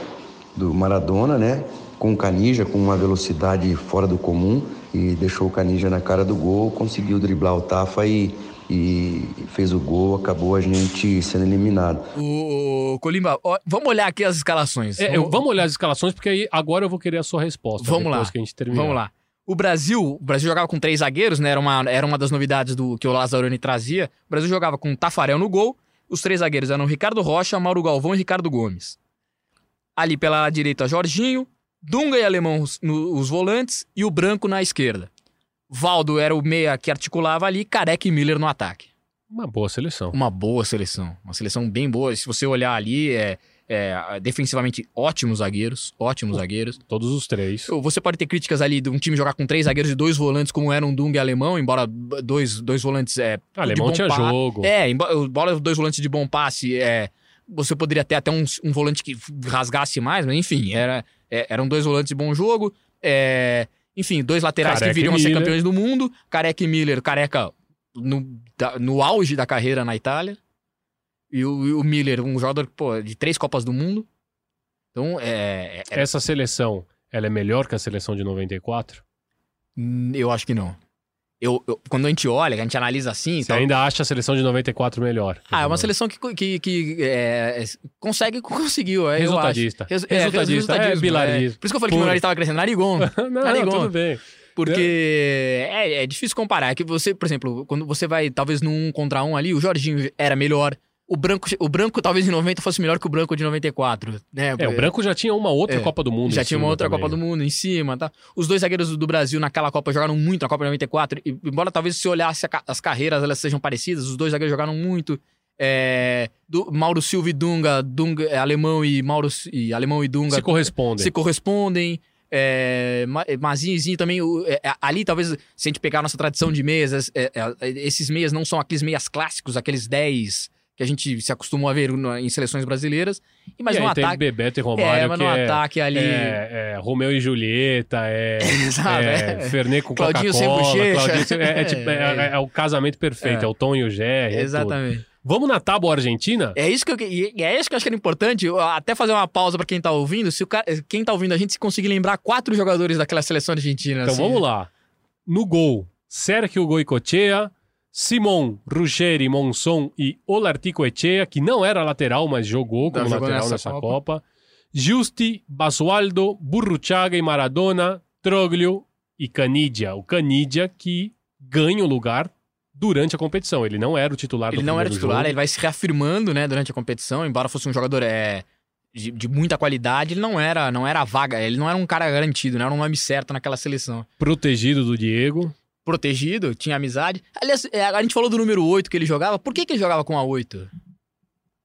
do Maradona, né? Com o Canija, com uma velocidade fora do comum e deixou o Canija na cara do gol, conseguiu driblar o Tafa e, e fez o gol, acabou a gente sendo eliminado. O Colimba, ó, vamos olhar aqui as escalações. É, vamos... vamos olhar as escalações porque aí agora eu vou querer a sua resposta. Vamos lá. Vamos lá. O Brasil, o Brasil jogava com três zagueiros, né? Era uma, era uma das novidades do que o Lazzaroni trazia. O Brasil jogava com Tafarel no gol. Os três zagueiros eram Ricardo Rocha, Mauro Galvão e Ricardo Gomes. Ali pela direita, Jorginho, Dunga e Alemão os, no, os volantes e o Branco na esquerda. Valdo era o meia que articulava ali, Careca e Miller no ataque. Uma boa seleção. Uma boa seleção. Uma seleção bem boa. Se você olhar ali, é, é, defensivamente, ótimos zagueiros. Ótimos zagueiros. Todos os três. Você pode ter críticas ali de um time jogar com três zagueiros e dois volantes, como eram Dung e Alemão, embora dois, dois volantes. É, Alemão tinha pa... jogo. É, embora dois volantes de bom passe. É, você poderia ter até um, um volante que rasgasse mais, mas enfim, era, é, eram dois volantes de bom jogo. É, enfim, dois laterais Careca que viriam a ser campeões do mundo. Careca e Miller, careca no, no auge da carreira na Itália. E o, o Miller, um jogador pô, de três Copas do Mundo. Então, é, é, Essa seleção, ela é melhor que a seleção de 94? Hum, eu acho que não. Eu, eu- quando a gente olha, a gente analisa assim. Você tal, ainda acha a seleção de 94 melhor? Ah, é uma seleção que, que, que é, consegue, conseguiu. é, Resultadista. Resu- Resultadista, é, bilarismo. Por isso que eu falei que o nariz estava crescendo. Narigão. não, Narigão. tudo bem. Porque é, é difícil comparar. É que você, por exemplo, quando você vai talvez num um contra um ali, o Jorginho era melhor. O branco, o branco talvez em 90 fosse melhor que o branco de 94. Né? É, o Branco já tinha uma outra É, Copa do Mundo. Já tinha uma outra também, Copa do né? Mundo em cima, tá? Os dois zagueiros do Brasil naquela Copa jogaram muito na Copa de 94. E, embora talvez se olhasse a as carreiras elas sejam parecidas, os dois zagueiros jogaram muito. É, do, Mauro Silva e Dunga, Dunga é, alemão e Mauro e alemão e Dunga Se correspondem. se correspondem. É, Ma- Mazinho e Zinho também. o- é, é, ali, talvez, se a gente pegar a nossa tradição de meias, é, é, esses meias não são aqueles meias clássicos, aqueles 10 que a gente se acostumou a ver em seleções brasileiras. E, mas e no aí tem ataque. Bebeto e Romário, É, mas que no é, ataque ali. é, é Romeu e Julieta, é, Sabe, é, é. Fernet com Claudinho sem bochecha. Claudinho é, é tipo- é- o casamento perfeito, é, o Tom e o Jerry, é tudo. Exatamente. Vamos na tábua argentina? É isso que eu, é isso que eu acho que era importante. até fazer uma pausa pra quem tá ouvindo. Se o cara, quem tá ouvindo a gente se conseguir lembrar quatro jogadores daquela seleção argentina. Então assim. vamos lá. No gol, Sergio Goicoechea, Simon, Ruggeri, Monson e Olartico Echea, que não era lateral, mas jogou como jogou lateral nessa nessa Copa. Copa. Justi, Basualdo, Burruchaga e Maradona, Troglio e Canidia. O Canidia que ganha o lugar durante a competição. Ele não era o titular do Ele não era titular, jogo. ele vai se reafirmando, né, durante a competição, embora fosse um jogador é, de, de muita qualidade, ele não era, não era vaga, ele não era um cara garantido, não era um nome certo naquela seleção. Protegido do Diego. Protegido, tinha amizade. Aliás, é, a gente falou do número 8 que ele jogava, por que, que ele jogava com a 8?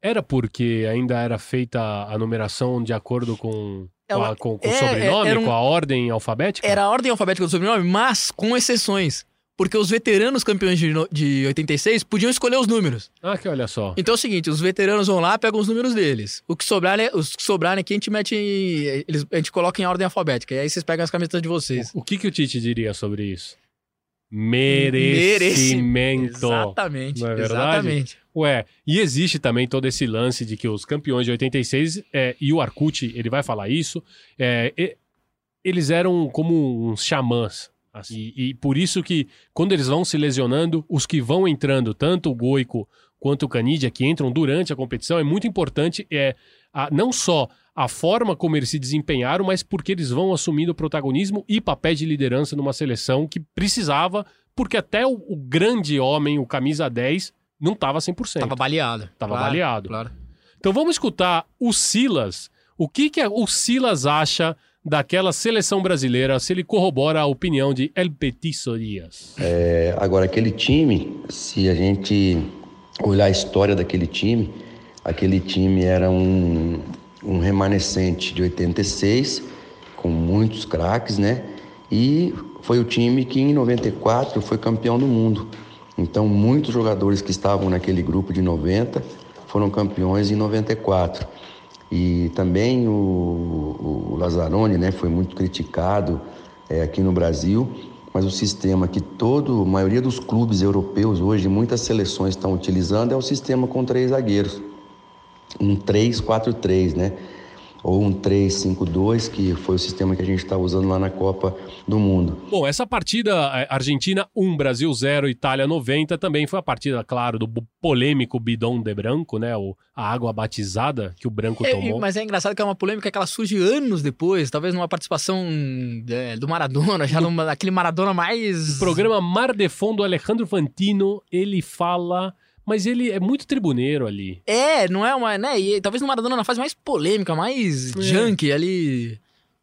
Era porque ainda era feita a numeração de acordo com, com, a- Ela- com- com o é, sobrenome, é, era um- com a ordem alfabética? Era a ordem alfabética do sobrenome, mas com exceções. Porque os veteranos campeões de, de 86 podiam escolher os números. Ah, que olha só. Então é o seguinte, os veteranos vão lá, pegam os números deles. O que sobrar, né, os que sobrarem aqui a gente mete em, eles, a gente coloca em ordem alfabética. E aí vocês pegam as camisetas de vocês. O, o que, que o Tite diria sobre isso? Mereci- Merecimento. Exatamente. Não é verdade? Exatamente. Ué, e existe também todo esse lance de que os campeões de 86, é, e o Arcute, ele vai falar isso, é, e- eles eram como uns xamãs. assim, e, e por isso que, quando eles vão se lesionando, os que vão entrando, tanto o Goico quanto o Canidia, que entram durante a competição, é muito importante, é, a- não só a forma como eles se desempenharam, mas porque eles vão assumindo protagonismo e papéis de liderança numa seleção que precisava, porque até o, o grande homem, o camisa 10, não estava 100%. Tava baleado. Tava Claro, baleado. Claro. Então vamos escutar o Silas. O que, que o Silas acha daquela seleção brasileira, se ele corrobora a opinião de El Petiso Dias. É, agora, aquele time, se a gente olhar a história daquele time, aquele time era um, um remanescente de 86, com muitos craques, né? E foi o time que em 94 foi campeão do mundo. Então, muitos jogadores que estavam naquele grupo de 90 foram campeões em 94. E também o, o Lazzaroni né, foi muito criticado é, aqui no Brasil, mas o sistema que todo, a maioria dos clubes europeus hoje, muitas seleções estão utilizando é o sistema com três zagueiros. Um 3-4-3, né? Ou um 3-5-2, que foi o sistema que a gente está usando lá na Copa do Mundo. Bom, essa partida é, Argentina 1, Brasil 0, Itália 90 também foi a partida, claro, do polêmico bidon de branco, né? O, a água batizada que o branco É, tomou. mas é engraçado que é uma polêmica que ela surge anos depois, talvez numa participação é, do Maradona, já numa, aquele Maradona mais. O programa Mar de Fundo, Alejandro Fantino, ele fala, mas ele é muito tribuneiro ali. É, não é uma. Né? E talvez no Maradona na fase mais polêmica, mais É. junk ali.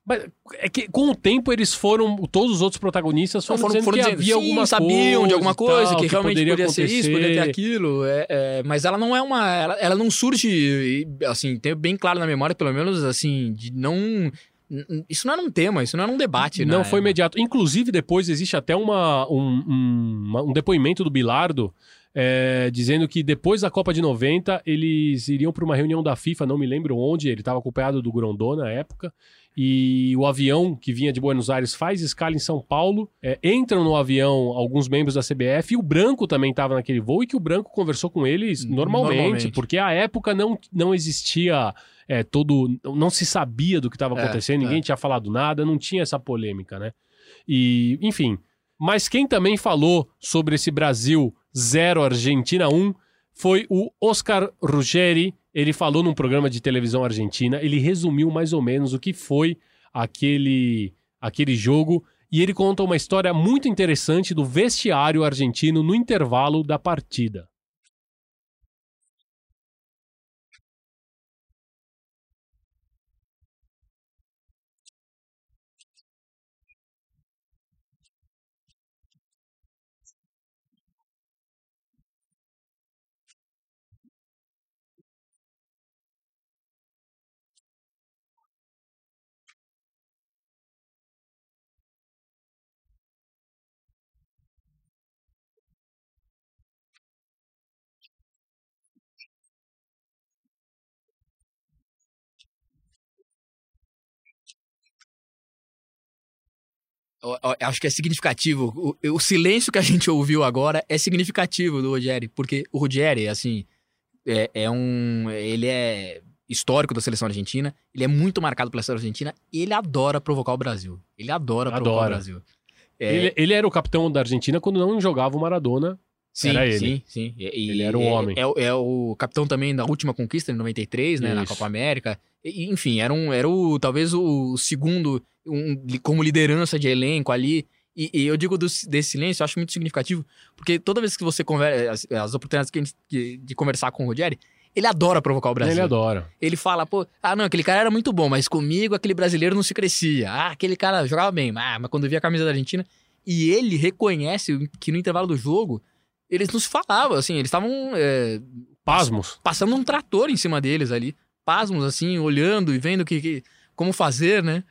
Mas é que com o tempo eles foram, todos os outros protagonistas foram, Foram- dizendo foram que dizendo, havia sim, alguma sabiam coisa de alguma coisa, tal, que realmente poderia poderia ser isso, poderia ter aquilo. é, é, mas ela não é uma. Ela, ela não surge, assim, tenho bem claro na memória, pelo menos, assim, de não. Isso não era um tema, isso não era um debate, Não né? foi imediato. Inclusive, depois existe até uma, um, um, um depoimento do Bilardo é, dizendo que depois da Copa de 90 eles iriam para uma reunião da FIFA, não me lembro onde, ele estava acompanhado do Grondona na época. E o avião que vinha de Buenos Aires faz escala em São Paulo. é, entram no avião alguns membros da CBF e o Branco também estava naquele voo e que o Branco conversou com eles normalmente, Normalmente. porque à época não, não existia é, todo. Não se sabia do que estava É, acontecendo, é. ninguém tinha falado nada, não tinha essa polêmica, né? E, enfim, Mas quem também falou sobre esse Brasil 0 Argentina 1 foi o Oscar Ruggeri. Ele falou num programa de televisão argentina, ele resumiu mais ou menos o que foi aquele, aquele jogo e ele conta uma história muito interessante do vestiário argentino no intervalo da partida. Acho que é significativo. O, o, silêncio que a gente ouviu agora é significativo do Ruggeri, porque o Ruggeri, assim, é, é, um. Ele é histórico da seleção argentina, ele é muito marcado pela seleção argentina e ele adora provocar o Brasil. Ele adora, adora. provocar o Brasil. É... Ele, ele, era o capitão da Argentina quando não jogava o Maradona. Sim, era ele. sim, sim. E, ele era um é, homem. É, é, o capitão também da última conquista, em 93, né, Isso. na Copa América. Enfim, era, um, era o, talvez o segundo um, como liderança de elenco ali. E, e eu digo do, desse silêncio, eu acho muito significativo, porque toda vez que você conversa, as, as oportunidades que gente, de, de, conversar com o Rogério, ele adora provocar o Brasil. Ele adora. Ele fala, pô, ah, não, aquele cara era muito bom, mas comigo aquele brasileiro não se crescia. Ah, aquele cara jogava bem, ah, mas quando via a camisa da Argentina. E ele reconhece que no intervalo do jogo, eles nos falavam, assim, eles estavam. É, pasmos. Passando um trator em cima deles ali. Pasmos, assim, olhando e vendo que, que como fazer, né?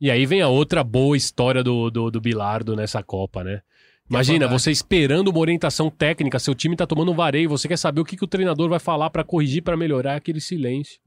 E aí vem a outra boa história do, do, do Bilardo nessa Copa, né? Imagina, você esperando uma orientação técnica, seu time tá tomando um vareio, você quer saber o que, que o treinador vai falar para corrigir, para melhorar aquele silêncio.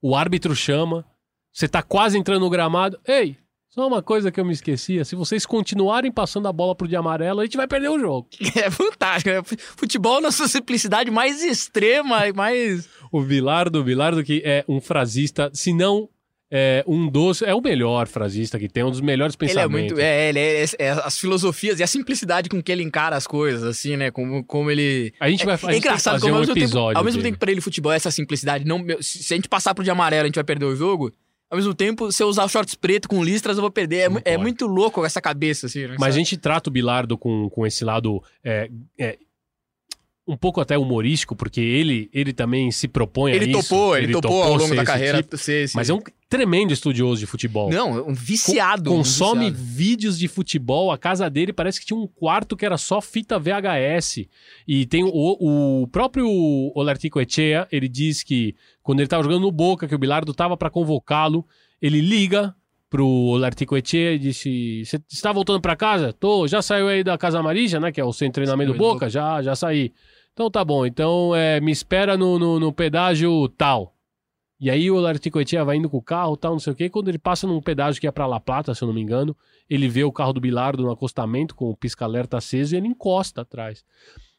O árbitro chama, você tá quase entrando no gramado. Ei, só uma coisa que eu me esquecia: se vocês continuarem passando a bola pro de amarelo, a gente vai perder o jogo. É fantástico. Né? Futebol na sua simplicidade mais extrema e mais. o Bilardo, o Bilardo que é um frasista, se não é um dos. É o melhor frasista que tem, um dos melhores pensamentos. Ele é muito. É, ele é, é, é, as filosofias e a simplicidade com que ele encara as coisas, assim, né? Como, como ele. A gente vai é, é engraçado como um ao mesmo episódio. Tempo, ao mesmo tempo, pra ele, futebol é essa simplicidade. Não, se a gente passar pro de amarelo, a gente vai perder o jogo. Ao mesmo tempo, se eu usar shorts preto com listras, eu vou perder. É, é muito louco essa cabeça, assim. Né? Mas a gente trata o Bilardo com, com esse lado. É, é, um pouco até humorístico, porque ele, ele também se propõe ele a isso. Topou, ele, ele topou, topou ao longo da carreira tipo, ser Mas é um tremendo estudioso de futebol. Não, um viciado. Co consome um viciado. vídeos de futebol. A casa dele parece que tinha um quarto que era só fita VHS. E tem o, o próprio Olartico Echea, ele diz que quando ele estava jogando no Boca, que o Bilardo tava para convocá-lo, ele liga pro Olartico Echea e disse: Você está voltando para casa? Tô, já saiu aí da Casa Marija, né? Que é o centro de treinamento do Boca? Já, já saí. Então tá bom, então é, me espera no, no, no, pedágio tal. E aí o Larticoetia vai indo com o carro, tal, não sei o quê. Quando ele passa num pedágio que é pra La Plata, se eu não me engano, ele vê o carro do Bilardo no acostamento com o pisca-alerta aceso e ele encosta atrás.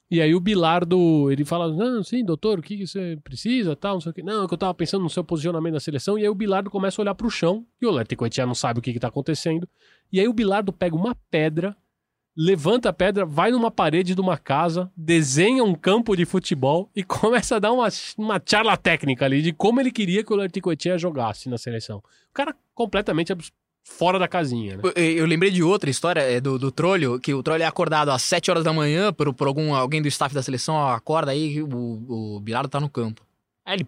E aí o Bilardo, ele fala, não, sim, doutor, o que você precisa, tal, não sei o quê. Não, é que eu tava pensando no seu posicionamento na seleção. E aí o Bilardo começa a olhar pro chão e o Larticoetia não sabe o que que tá acontecendo. E aí o Bilardo pega uma pedra levanta a pedra, vai numa parede de uma casa, desenha um campo de futebol e começa a dar uma, uma charla técnica ali de como ele queria que o Larticoetia jogasse na seleção. O cara completamente fora da casinha, né? Eu, eu lembrei de outra história é, do, do Trolho, que o Trolho é acordado às 7 horas da manhã por, por algum, alguém do staff da seleção, acorda aí, o, o Bilardo tá no campo. Aí ele,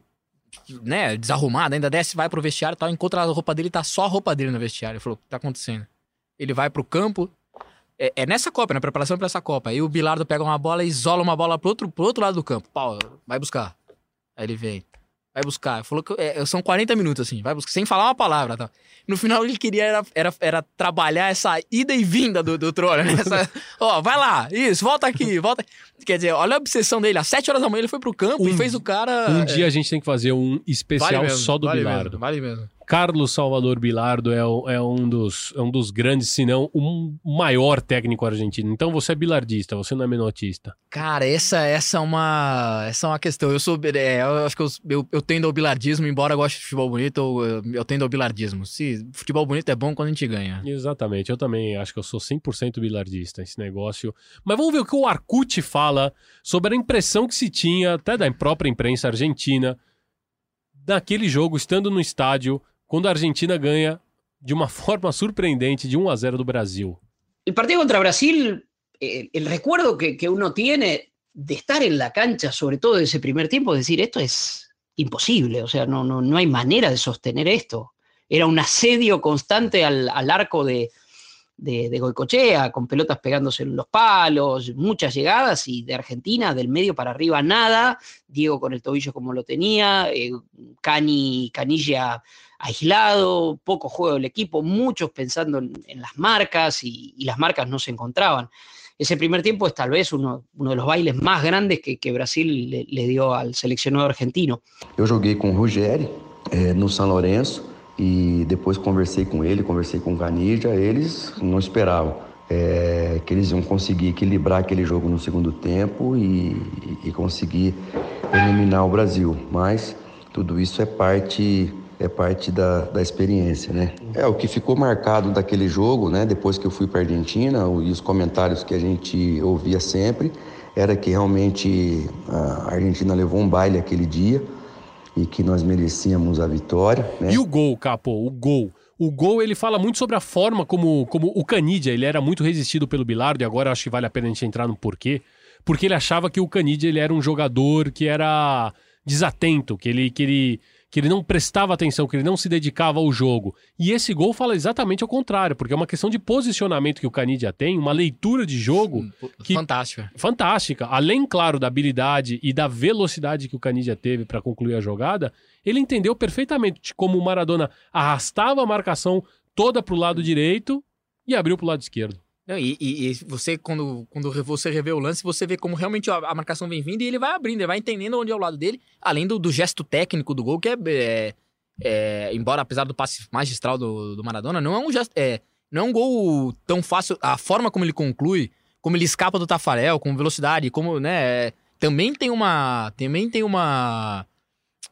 né, desarrumado, ainda desce, vai pro vestiário e tal, encontra a roupa dele, tá só a roupa dele no vestiário. Ele falou, o que tá acontecendo? Ele vai pro campo, é, é, nessa Copa, na preparação para essa Copa. Aí o Bilardo pega uma bola e isola uma bola pro outro, pro outro lado do campo. Pau, vai buscar. Aí ele vem. Vai buscar. Falou que é, são 40 minutos, assim, vai buscar, sem falar uma palavra, tá? No final, ele queria era, era, era trabalhar essa ida e vinda do, do trono, né? Essa, ó, vai lá, isso, volta aqui, volta. Quer dizer, olha a obsessão dele. Às 7 horas da manhã ele foi pro campo um, e fez o cara. Um é... dia a gente tem que fazer um especial vale mesmo, só do vale Bilardo. Mesmo, vale mesmo. Carlos Salvador Bilardo é, é, um, dos, é um dos grandes, se não o maior técnico argentino. Então você é bilardista, você não é menotista. Cara, essa, essa, é, uma, essa é uma questão. Eu sou. É, eu acho que eu, eu, eu, tendo ao bilardismo, embora eu goste de futebol bonito, eu, eu tendo ao bilardismo. Se futebol bonito é bom quando a gente ganha. Exatamente, eu também acho que eu sou 100% bilardista, esse negócio. Mas vamos ver o que o Arcute fala sobre a impressão que se tinha, até da própria imprensa argentina, daquele jogo, estando no estádio quando a Argentina ganha de uma forma surpreendente de 1 a 0 do Brasil. El partido contra Brasil, el, el recuerdo que, que, uno tiene de estar en la cancha, sobre todo de ese primer tiempo, es decir, esto es imposible, o sea, no, no, no hay manera de sostener esto. Era un asedio constante al, al arco de, de, de, Goicochea, con pelotas pegándose en los palos, muchas llegadas y de Argentina, del medio para arriba, nada. Diego con el tobillo como lo tenía, eh, Cani, Canilla aislado, poco juego del equipo, muchos pensando en, las marcas y, las marcas no se encontraban. Ese primer tiempo es tal vez uno, uno de los bailes más grandes que, que Brasil le, dio al seleccionado argentino. Eu joguei com o Ruggeri eh, no São Lourenço e depois conversei com ele, conversei com o Canidia, eles não esperavam. É, que eles iam conseguir equilibrar aquele jogo no segundo tempo e, e conseguir eliminar o Brasil. Mas tudo isso é parte é parte da, da experiência, né? É, o que ficou marcado daquele jogo, né, depois que eu fui para a Argentina, e os comentários que a gente ouvia sempre, era que realmente a Argentina levou um baile aquele dia e que nós merecíamos a vitória, né? E o gol, Capo, o gol. O gol, ele fala muito sobre a forma como, como o Canidia, ele era muito resistido pelo Bilardo, e agora acho que vale a pena a gente entrar no porquê, porque ele achava que o Canidia, ele era um jogador que era desatento, que ele, que ele que ele não prestava atenção, que ele não se dedicava ao jogo. E esse gol fala exatamente ao contrário, porque é uma questão de posicionamento que o Canidia tem, uma leitura de jogo que, fantástica. Fantástica. Além, claro, da habilidade e da velocidade que o Canidia teve para concluir a jogada, ele entendeu perfeitamente como o Maradona arrastava a marcação toda para o lado direito e abriu para o lado esquerdo. Não, e, e, você, quando, quando você revê o lance, você vê como realmente a, a, marcação vem vindo e ele vai abrindo, ele vai entendendo onde é o lado dele, além do, do gesto técnico do gol, que é, é, é, Embora, apesar do passe magistral do, do Maradona, não é um gesto. É, não é um gol tão fácil. A forma como ele conclui, como ele escapa do Tafarel, com velocidade, como, né? É, também tem uma. Também tem uma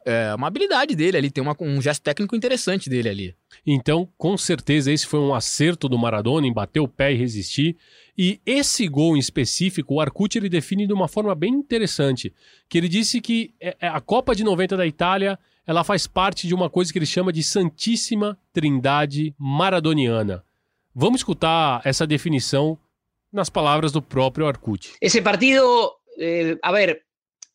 é, uma habilidade dele ali, tem uma, um gesto técnico interessante dele ali. Então, com certeza, esse foi um acerto do Maradona em bater o pé e resistir. E esse gol em específico, o Arcucci ele define de uma forma bem interessante, que ele disse que é, é, a Copa de 90 da Itália ela faz parte de uma coisa que ele chama de Santíssima Trindade Maradoniana. Vamos escutar essa definição nas palavras do próprio Arcucci. Esse partido, eh, a ver,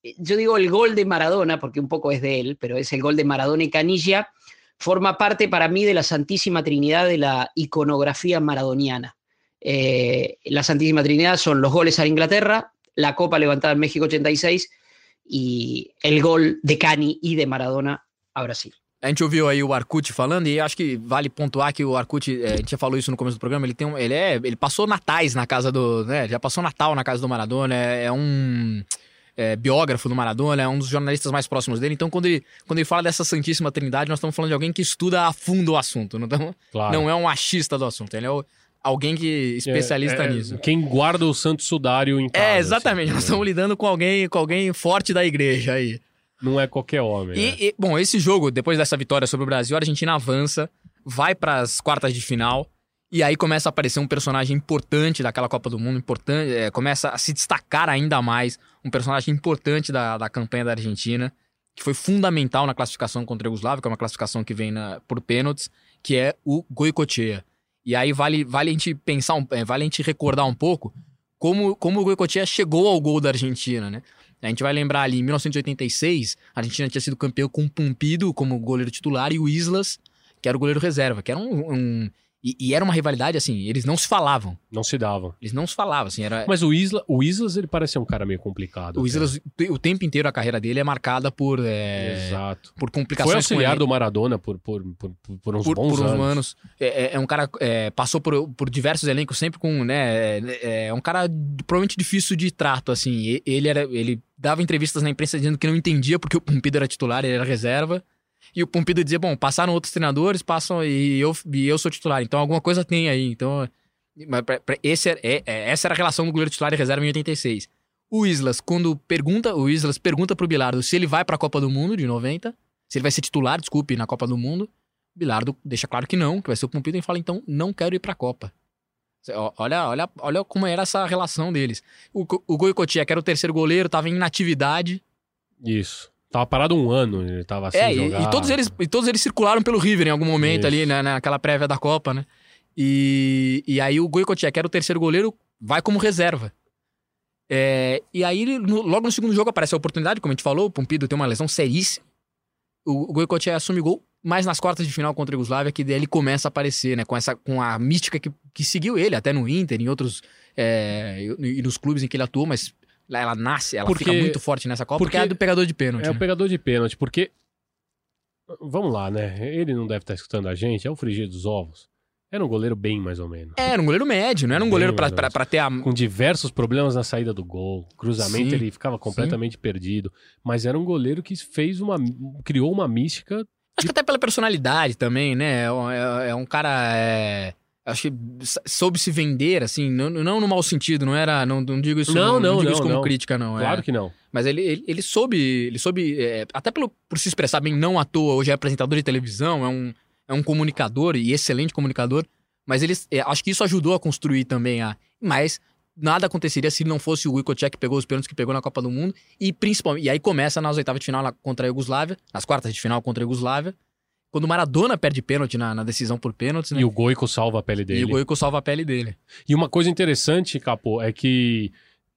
yo digo el gol de Maradona, porque un poco es de él, pero es el gol de Maradona y Canilla, forma parte para mí de la Santísima Trinidad de la iconografía maradoniana. Eh, la Santísima Trinidad son los goles a Inglaterra, la copa levantada en México 86 e el gol de Cani e de Maradona a Brasil. A gente ouviu aí o Arcute falando e acho que vale pontuar que o Arcute, é, a gente já falou isso no começo do programa, ele tem um, ele é, ele passou natais na casa do, né, já passou Natal na casa do Maradona, é, é um é, biógrafo do Maradona, é um dos jornalistas mais próximos dele. Então, quando ele, quando ele fala dessa Santíssima Trindade, nós estamos falando de alguém que estuda a fundo o assunto. Não, estamos, claro. não é um achista do assunto. Ele é o, alguém que especialista é, é, nisso. Quem guarda o Santo Sudário em casa. É, exatamente. Assim, nós estamos lidando com alguém, com alguém forte da igreja aí. Não é qualquer homem. E, né? e bom, esse jogo, depois dessa vitória sobre o Brasil, a Argentina avança, vai para as quartas de final. E aí começa a aparecer um personagem importante daquela Copa do Mundo, importante, é, começa a se destacar ainda mais, um personagem importante da, da campanha da Argentina, que foi fundamental na classificação contra a Yugoslávia, que é uma classificação que vem na, por pênaltis, que é o Goicoechea. E aí vale, vale a gente pensar, um, é, vale a gente recordar um pouco como, como o Goicoechea chegou ao gol da Argentina, né? A gente vai lembrar ali, em 1986, a Argentina tinha sido campeão com o Pumpido como goleiro titular e o Islas, que era o goleiro reserva, que era um, um e, e, era uma rivalidade, assim, eles não se falavam. Não se davam. Eles não se falavam, assim, era... Mas o, Isla, o Islas, ele parece ser um cara meio complicado. O Islas, o tempo inteiro, a carreira dele é marcada por... É, Exato. Por complicações Foi auxiliar do Maradona por, por, por, por uns por, bons por uns anos. anos. É, é, é um cara... É, passou por, por diversos elencos, sempre com, né... É, é um cara provavelmente difícil de trato, assim. Ele era... Ele dava entrevistas na imprensa dizendo que não entendia porque o Pumpido era titular, ele era reserva. E o Pompido dizia, bom, passaram outros treinadores, passam e eu, e eu sou titular. Então alguma coisa tem aí. Então, pra- pra- esse era- é- é- essa era a relação do goleiro titular e reserva em 86. O Islas, quando pergunta, o Islas pergunta pro Bilardo se ele vai pra Copa do Mundo de 90, se ele vai ser titular, desculpe, na Copa do Mundo. Bilardo deixa claro que não, que vai ser o Pompido e fala, então não quero ir pra Copa. Olha, olha, olha como era essa relação deles. O, o Goicoechea, que era o terceiro goleiro, tava em inatividade. Isso. Tava parado um ano, ele tava assim é, e, jogar. e todos eles, e todos eles circularam pelo River em algum momento Isso. ali, né, naquela prévia da Copa, né? E, e aí o Goicoechea, que era o terceiro goleiro, vai como reserva. É, e aí, no- logo no segundo jogo, aparece a oportunidade, como a gente falou, o Pompido tem uma lesão seríssima. O, o Goicoechea assume gol, mas nas quartas de final contra a Iugoslávia, que daí ele começa a aparecer, né? Com, essa, com a mística que, que seguiu ele, até no Inter, em outros... é, e, nos clubes em que ele atuou, mas ela nasce, ela Porque- fica muito forte nessa Copa, porque, é do pegador de pênalti. É o né? pegador de pênalti, porque. Vamos lá, né? Ele não deve estar escutando a gente, é o frigir dos ovos. Era um goleiro bem mais ou menos. Era um goleiro médio, não era um Bem goleiro pra ter a. Com diversos problemas na saída do gol. Cruzamento, Sim, ele ficava completamente perdido. Mas era um goleiro que fez uma. criou uma mística. Acho que até pela personalidade também, né? É, um- é- é um cara. é, acho que soube se vender, assim, não, não no mau sentido, não era. Não, não digo isso, Não, não, digo não, isso como não. crítica, não. é. Claro que não. Mas ele, ele, ele soube. Ele soube. é, até pelo, por se expressar bem, não à toa, hoje é apresentador de televisão, é um, é um comunicador e excelente comunicador. Mas eles. é, acho que isso ajudou a construir também a. Mas nada aconteceria se não fosse o Wicocek que pegou os pênaltis que pegou na Copa do Mundo. E principalmente. E aí começa nas oitavas de final contra a Iugoslávia, nas quartas de final contra a Iugoslávia. Quando o Maradona perde pênalti na, na decisão por pênaltis, né? E o Goico salva a pele dele. E o Goico salva a pele dele. E uma coisa interessante, Capô, é que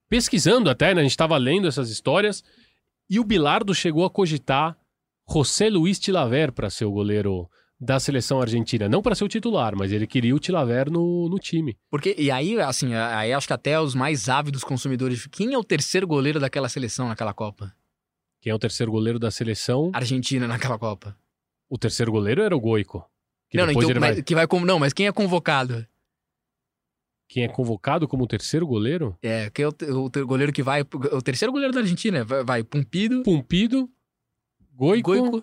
pesquisando até, né, a gente estava lendo essas histórias e o Bilardo chegou a cogitar José Luiz Tilaver para ser o goleiro da seleção argentina. Não para ser o titular, mas ele queria o Tilaver no, no time. Porque, e aí, assim, aí acho que até os mais ávidos consumidores. Quem é o terceiro goleiro daquela seleção naquela Copa? Quem é o terceiro goleiro da seleção? Argentina naquela Copa. O terceiro goleiro era o Goico. Que não, depois então, ele mas, vai... que vai. Não, mas quem é convocado? Quem é convocado como terceiro goleiro? É, quem é o, o te- goleiro que vai. O terceiro goleiro da Argentina. Vai, vai Pumpido, Pumpido, Goico. Goico.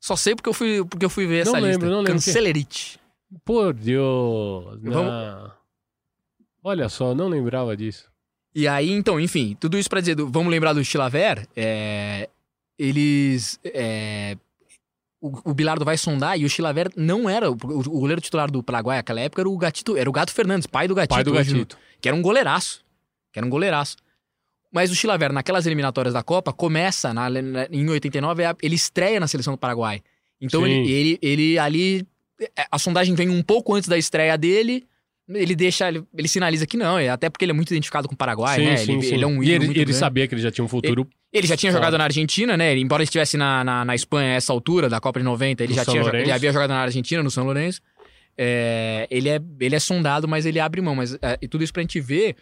Só sei porque eu fui, porque eu fui ver essa Não lista. lembro, não lembro Cancelerite. Por Deus. Vamos- não. Olha só, não lembrava disso. E aí, então, enfim, tudo isso pra dizer, do- vamos lembrar do Chilaver, é, eles. é, o, o Bilardo vai sondar e o Chilaver não era. O, o goleiro titular do Paraguai naquela época era o Gatito, era o Gato Fernandes, pai do Gatito. Pai do no- Gatito. que era um goleiraço. Que era um goleiraço. Mas o Chilaver, naquelas eliminatórias da Copa, começa na- na- em 89, a- ele estreia na seleção do Paraguai. Então ele, ele, ele ali. A sondagem vem um pouco antes da estreia dele. Ele deixa. Ele, ele sinaliza que não, é até porque ele é muito identificado com o Paraguai, sim, né? sim, ele, sim. ele é um e ídolo ele, muito ele grande. sabia que ele já tinha um futuro Ele já tinha Foda. jogado na Argentina, né? Ele- Embora ele estivesse na, na, na Espanha a essa altura da Copa de 90, ele No já São tinha Lourenço. ele havia jogado na Argentina, no São Lourenço. É, ele, é, ele é sondado, mas ele abre mão. Mas, é, e tudo isso pra gente ver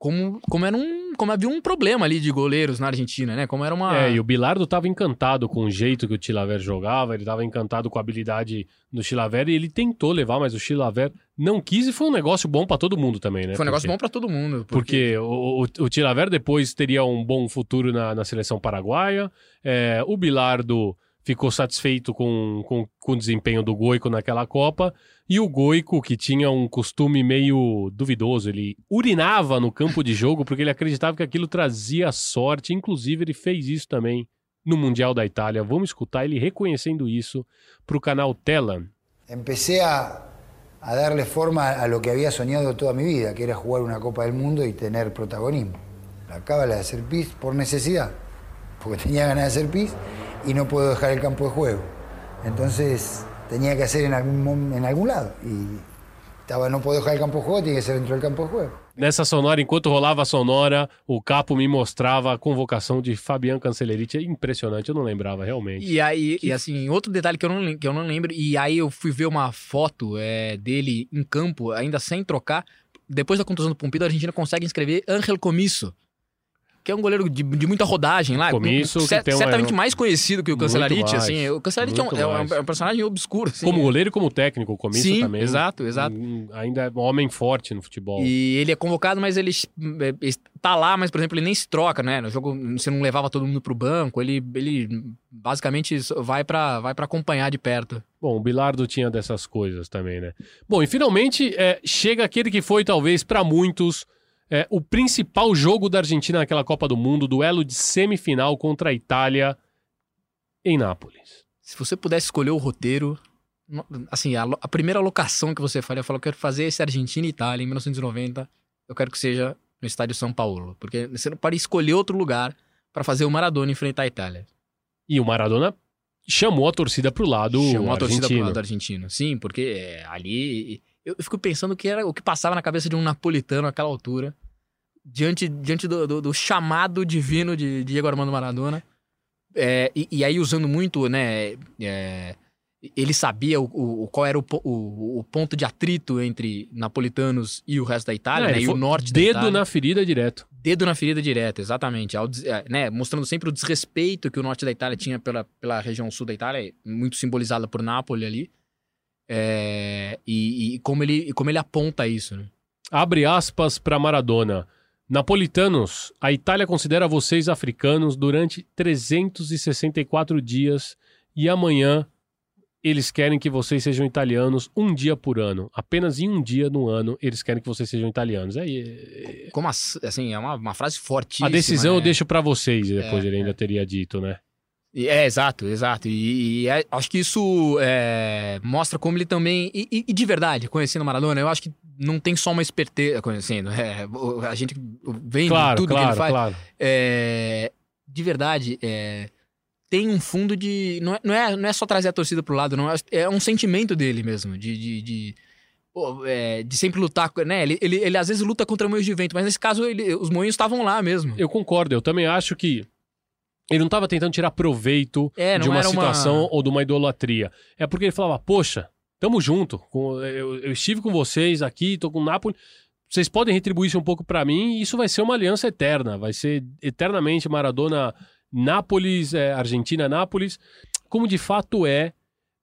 como, como, era um, como havia um problema ali de goleiros na Argentina, né? Como era uma. É, e o Bilardo tava encantado com o jeito que o Tilaver jogava, ele tava encantado com a habilidade do Chilaver e ele tentou levar, mas o Chilaver não quis e foi um negócio bom pra todo mundo também, né? Foi um negócio Porque- bom pra todo mundo. Porque o, o, o Tilaver depois teria um bom futuro na, na seleção paraguaia. É, o Bilardo ficou satisfeito com, com, com o desempenho do Goico naquela Copa. E o Goico, que tinha um costume meio duvidoso, ele urinava no campo de jogo porque ele acreditava que aquilo trazia sorte. Inclusive, ele fez isso também no Mundial da Itália. Vamos escutar ele reconhecendo isso para o canal Telan. Empecé a, a darle forma a lo que había soñado toda mi vida, que era jugar una Copa del Mundo y tener protagonismo. La cábala de hacer pis por necesidad, porque tenía ganas de hacer pis y no puedo dejar el campo de juego. Entonces tenía que hacer en algún, en algún lado. Y estaba, no puedo dejar el campo de juego, tiene que ser dentro del campo de juego. Nessa sonora, enquanto rolava a sonora, o Capo me mostrava a convocação de Fabian Cancelleriti. É impressionante, eu não lembrava realmente. E aí, e assim, outro detalhe que eu, não, que eu não lembro, e aí eu fui ver uma foto é, dele em campo, ainda sem trocar. Depois da contusão do Pompido, a Argentina consegue inscrever Ángel Comiso. Que é um goleiro de, de muita rodagem lá. Comisso, com- que cer- um- certamente um- mais conhecido que o Cancelarite, assim. O Cancelarite é um, é um- é um personagem obscuro, assim. Como é. goleiro e como técnico, o Comisso Sim, também. exato, exato. hum, Ainda é um homem forte no futebol. E ele é convocado, mas ele é, tá lá, mas, por exemplo, ele nem se troca, né? No jogo você não levava todo mundo pro banco, ele, ele basicamente vai pra, vai pra acompanhar de perto. Bom, o Bilardo tinha dessas coisas também, né? Bom, e finalmente é, chega aquele que foi, talvez, para muitos, é, o principal jogo da Argentina naquela Copa do Mundo, duelo de semifinal contra a Itália em Nápoles. Se você pudesse escolher o roteiro, assim, a, a primeira locação que você faria, eu falo, eu quero fazer esse Argentina e Itália em 1990, eu quero que seja no estádio São Paulo, porque você não pode escolher outro lugar pra fazer o Maradona enfrentar a Itália. E o Maradona chamou a torcida pro lado Chamou a torcida pro argentino. lado argentino. Sim, porque é, ali. Eu eu fico pensando o que era o que passava na cabeça de um napolitano naquela altura, diante, diante do, do- do chamado divino de Diego Armando Maradona. É, e, e aí, usando muito, né? é, ele sabia o, o- qual era o, o- o ponto de atrito entre napolitanos e o resto da Itália, É, né? E o norte da Dedo Itália. na ferida direto. Dedo na ferida direta, exatamente. Ao é, né, mostrando sempre o desrespeito que o norte da Itália tinha pela, pela região sul da Itália, muito simbolizada por Nápoles ali. É, e, e como ele, e como ele aponta isso, né? Abre aspas para Maradona. Napolitanos, a Itália considera vocês africanos durante 364 dias e amanhã eles querem que vocês sejam italianos um dia por ano. Apenas em um dia no ano eles querem que vocês sejam italianos. Aí, é- Como as- assim, é uma, uma frase fortíssima. a decisão né? eu deixo para vocês, depois É, ele ainda é. teria dito, né? É, exato, exato. E, e é- acho que isso é, mostra como ele também. E, e- e de verdade, conhecendo o Maradona, eu acho que não tem só uma esperteza. Conhecendo, é, o- a gente vem Claro, tudo que claro, ele faz. claro. é, de verdade, é, tem um fundo de. Não é, não, é, não é só trazer a torcida pro lado, não. É, é um sentimento dele mesmo, de. de, de, pô, é, de sempre lutar, né? Ele, ele, ele às vezes luta contra moinhos de vento, mas nesse caso ele, os moinhos estavam lá mesmo. Eu concordo, eu também acho que ele não estava tentando tirar proveito É, de uma era uma- situação ou de uma idolatria. É porque ele falava, poxa, tamo junto, eu, eu estive com vocês aqui, tô com o Napoli, vocês podem retribuir isso um pouco pra mim e isso vai ser uma aliança eterna, vai ser eternamente Maradona, Nápoles, é, Argentina, Nápoles, como de fato é,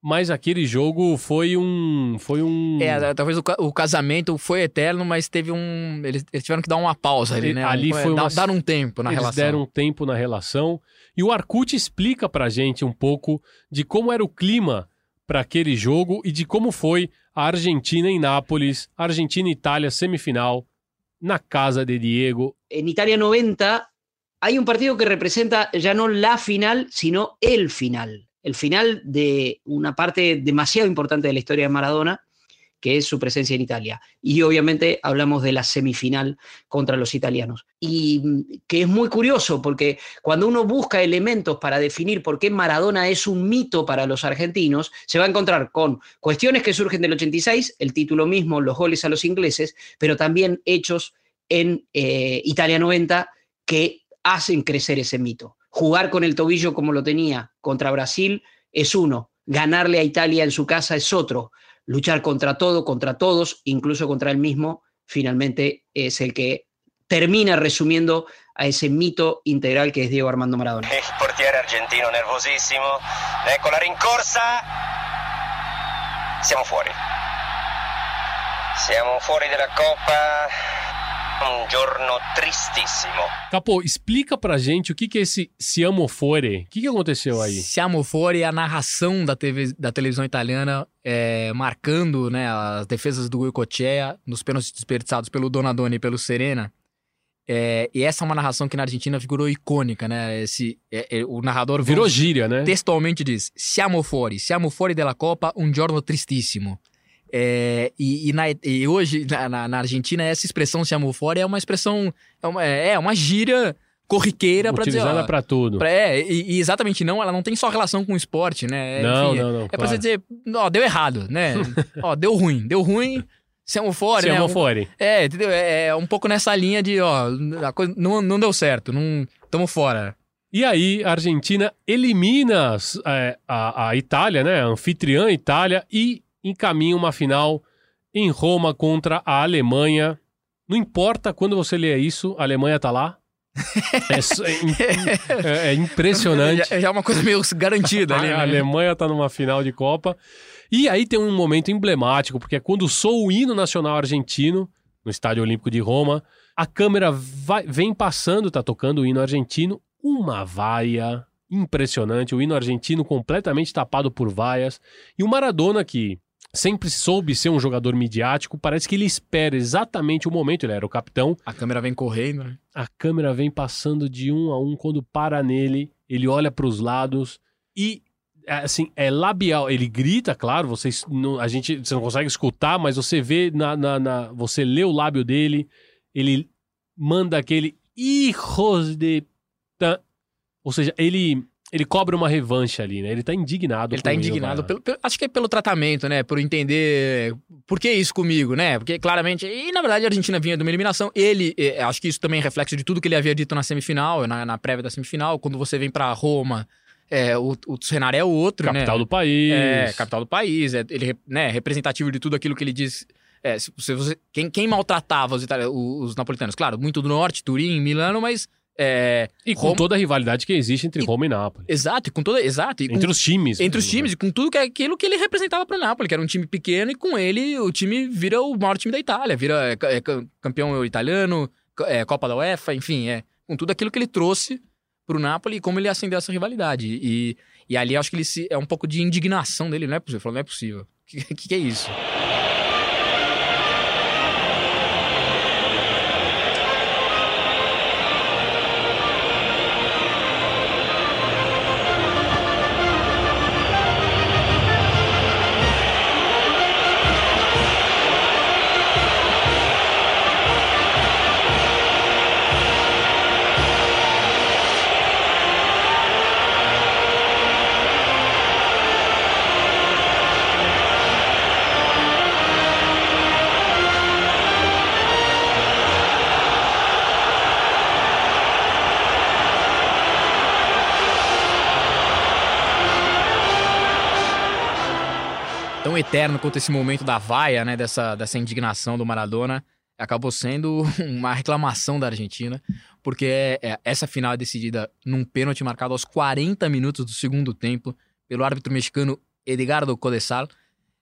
mas aquele jogo foi um... Foi um... É, talvez o, o casamento foi eterno, mas teve um. Eles, eles tiveram que dar uma pausa ali, né? Ali Um- foi dar, uma- dar um tempo na Eles relação. deram um tempo na relação. E o Arcute explica pra gente um pouco de como era o clima para aquele jogo e de como foi a Argentina em Nápoles, Argentina e Itália semifinal na casa de Diego. en Italia 90 hay un partido que representa ya no la final, sino el final. El final de una parte demasiado importante de la historia de Maradona, que es su presencia en Italia. Y obviamente hablamos de la semifinal contra los italianos. Y mm, que es muy curioso porque cuando uno busca elementos para definir por qué Maradona es un mito para los argentinos, se va a encontrar con cuestiones que surgen del 86, el título mismo, los goles a los ingleses, pero también hechos en eh, Italia 90 que hacen crecer ese mito. Jugar con el tobillo como lo tenía contra Brasil es uno, ganarle a Italia en su casa es otro, luchar contra todo, contra todos, incluso contra él mismo, finalmente es el que termina resumiendo a ese mito integral que es Diego Armando Maradona. Il portiere argentino nervosissimo. Ecco la rincorsa. Siamo fuori. Siamo fuori della Coppa. Un giorno tristissimo. Capô, explica pra gente o que, que é esse Siamo Fuori. O que, que aconteceu aí? Siamo fuori a narração da, TV, da televisão italiana é, marcando né, as defesas do Goicoechea nos pênaltis desperdiçados pelo Donadoni e pelo Serena. É, e essa é uma narração que na Argentina figurou icônica, né? Esse, é, é, o narrador Virou gíria, né? textualmente diz: Siamo fuori, siamo fuori della Copa, un giorno tristissimo. É, e, e na- e hoje, na, na- na Argentina, essa expressão siamo fuori é uma expressão, é uma, é uma gíria corriqueira pra dizer. Utilizada ó, pra tudo. pra- é, e, e exatamente não, ela não tem só relação com o esporte, né? Não, Enfim, não, não, É pra claro. você dizer, ó, deu errado, né? ó, deu ruim, deu ruim, siamo fuori, né? Siamo Um- Fuori. é, entendeu? É, é um pouco nessa linha de, ó, a coisa não, não deu certo, não tamo fora. E aí, a Argentina elimina é, a, a Itália, né? A anfitriã Itália, e encaminha uma final em Roma contra a Alemanha. Não importa quando você lê isso, a Alemanha tá lá. É, é é- é impressionante. Já, já é uma coisa meio garantida ali, A né? Alemanha tá numa final de Copa. E aí tem um momento emblemático, porque é quando soa o hino nacional argentino, no Estádio Olímpico de Roma, a câmera vai- vem passando, tá tocando o hino argentino, uma vaia impressionante, o hino argentino completamente tapado por vaias, e o Maradona, que sempre soube ser um jogador midiático, parece que ele espera exatamente o momento, ele era o capitão, A câmera vem correndo, né? a câmera vem passando de um a um quando para nele, ele olha para os lados e é, assim, é labial, ele grita, claro, vocês não, a gente você não consegue escutar, mas você vê na, na, na- você lê o lábio dele, ele manda aquele hijos de ta-", ou seja, ele ele cobra uma revanche ali, né? Ele tá indignado. Ele tá indignado, pelo, pelo- acho que é pelo tratamento, né? Por entender por que isso comigo, né? Porque claramente, e na verdade a Argentina vinha de uma eliminação. Ele, eh, acho que isso também é reflexo de tudo que ele havia dito na semifinal, na, na prévia da semifinal. Quando você vem pra Roma, é, o, o cenário é outro, né? capital do país. É, capital do país, é, ele né, representativo de tudo aquilo que ele diz. É, se, se você, quem, quem maltratava os, os, os napolitanos? Claro, muito do norte, Turim, Milano, mas. É, E com Roma- toda a rivalidade que existe entre E- Roma e Nápoles. Exato, e com toda. Exato. E com- Entre os times. entre os né? times, e com tudo que é aquilo que ele representava pro Napoli, que era um time pequeno, e com ele o time vira o maior time da Itália, vira é, é, ca- campeão italiano, é, Copa da UEFA, enfim, é com tudo aquilo que ele trouxe pro Napoli e como ele acendeu essa rivalidade. E, e ali acho que ele se, é um pouco de indignação dele, não é possível, ele falou, não é possível. O que, que, que é isso? Eterno quanto esse momento da vaia, né, dessa, dessa indignação do Maradona, acabou sendo uma reclamação da Argentina, porque é- é- essa final é decidida num pênalti marcado aos 40 minutos do segundo tempo pelo árbitro mexicano Edgardo Codesal.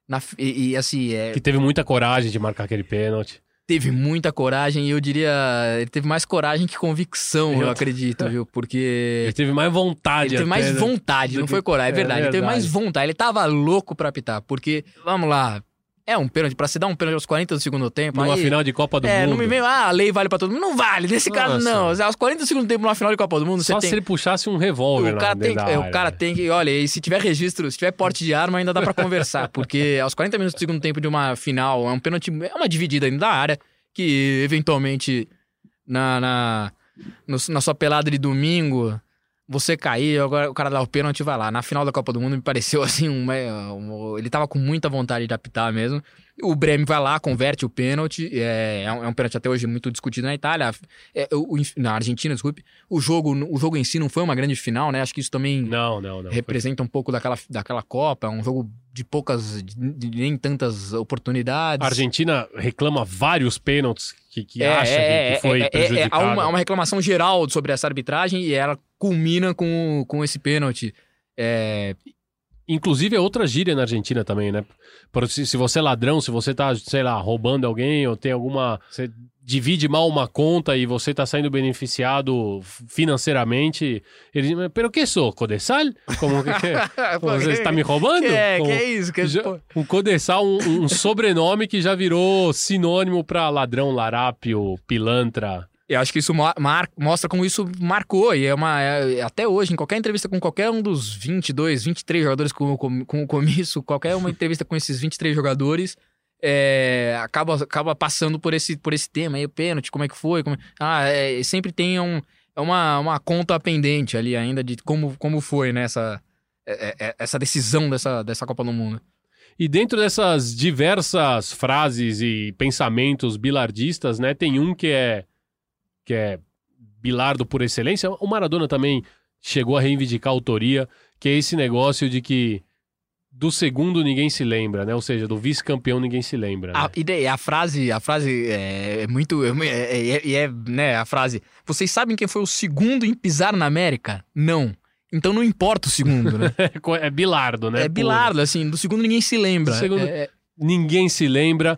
Na e, e, assim, é, Que teve muita coragem de marcar aquele pênalti. Teve muita coragem e eu diria, ele teve mais coragem que convicção, eu Eu- acredito, viu? Porque Ele teve mais vontade. ele teve mais né? vontade, não foi coragem, é é verdade. Ele teve mais verdade. vontade, ele tava louco pra apitar, porque, vamos lá, é um pênalti, pra se dar um pênalti aos 40 do segundo tempo. Numa aí, final de Copa do é, Mundo. não me vem, ah, a lei vale pra todo mundo. Não vale, nesse caso Nossa. não. Aos 40 do segundo tempo, numa final de Copa do Mundo, Só você se tem. ele puxasse um revólver O cara, tem, é, o cara tem que. Olha, e se tiver registro, se tiver porte de arma, ainda dá pra conversar. porque aos 40 minutos do segundo tempo de uma final, é um pênalti. É uma dividida ainda da área, que eventualmente na, na, no- na sua pelada de domingo, você cair, agora o cara dá o pênalti e vai lá. Na final da Copa do Mundo me pareceu assim, um, é, um- ele tava com muita vontade de apitar mesmo. O Bremen vai lá, converte o pênalti. É, é um, é um pênalti até hoje muito discutido na Itália. É, o- na Argentina, desculpe. O jogo, o jogo em si não foi uma grande final, né? Acho que isso também Não, não, não. representa um pouco daquela, daquela Copa. É um jogo de poucas, de, nem tantas oportunidades. A Argentina reclama vários pênaltis que, que É, acha que- que foi é, é, é, prejudicado. há uma, há uma reclamação geral sobre essa arbitragem e ela culmina com, com esse pênalti. É, Inclusive é outra gíria na Argentina também, né? Por, se, se você é ladrão, se você tá, sei lá, roubando alguém ou tem alguma. Você divide mal uma conta e você tá saindo beneficiado financeiramente. Ele diz, "Mas, pero que sou? Codessal? Como que, que Você está me roubando? que é, Como- que é isso? Que, Já- pô, um Codessal, um, um sobrenome que já virou sinônimo pra ladrão, larápio, pilantra. Eu acho que isso mostra como isso marcou. E é uma. é- até hoje, em qualquer entrevista com qualquer um dos 22, 23 jogadores com, com, com o comiço, qualquer uma entrevista com esses 23 jogadores. é, acaba, acaba passando por esse, por esse tema aí, o pênalti, como é que foi? como- ah, é, sempre tem um, é uma, uma conta pendente ali ainda de como, como foi, né, essa, é- é- essa decisão dessa, dessa Copa do Mundo. E dentro dessas diversas frases e pensamentos bilardistas, né, tem um que é que é bilardo por excelência. O Maradona também chegou a reivindicar a autoria, que é esse negócio de que do segundo ninguém se lembra, né? Ou seja, do vice-campeão ninguém se lembra. Né? A, e daí, a frase, a frase é, é muito. É, é, é, é, né, a frase. Vocês sabem quem foi o segundo em pisar na América? Não. Então não importa o segundo, né? é Bilardo, né? É Bilardo, assim, do segundo ninguém se lembra. Do segundo, é, ninguém se lembra.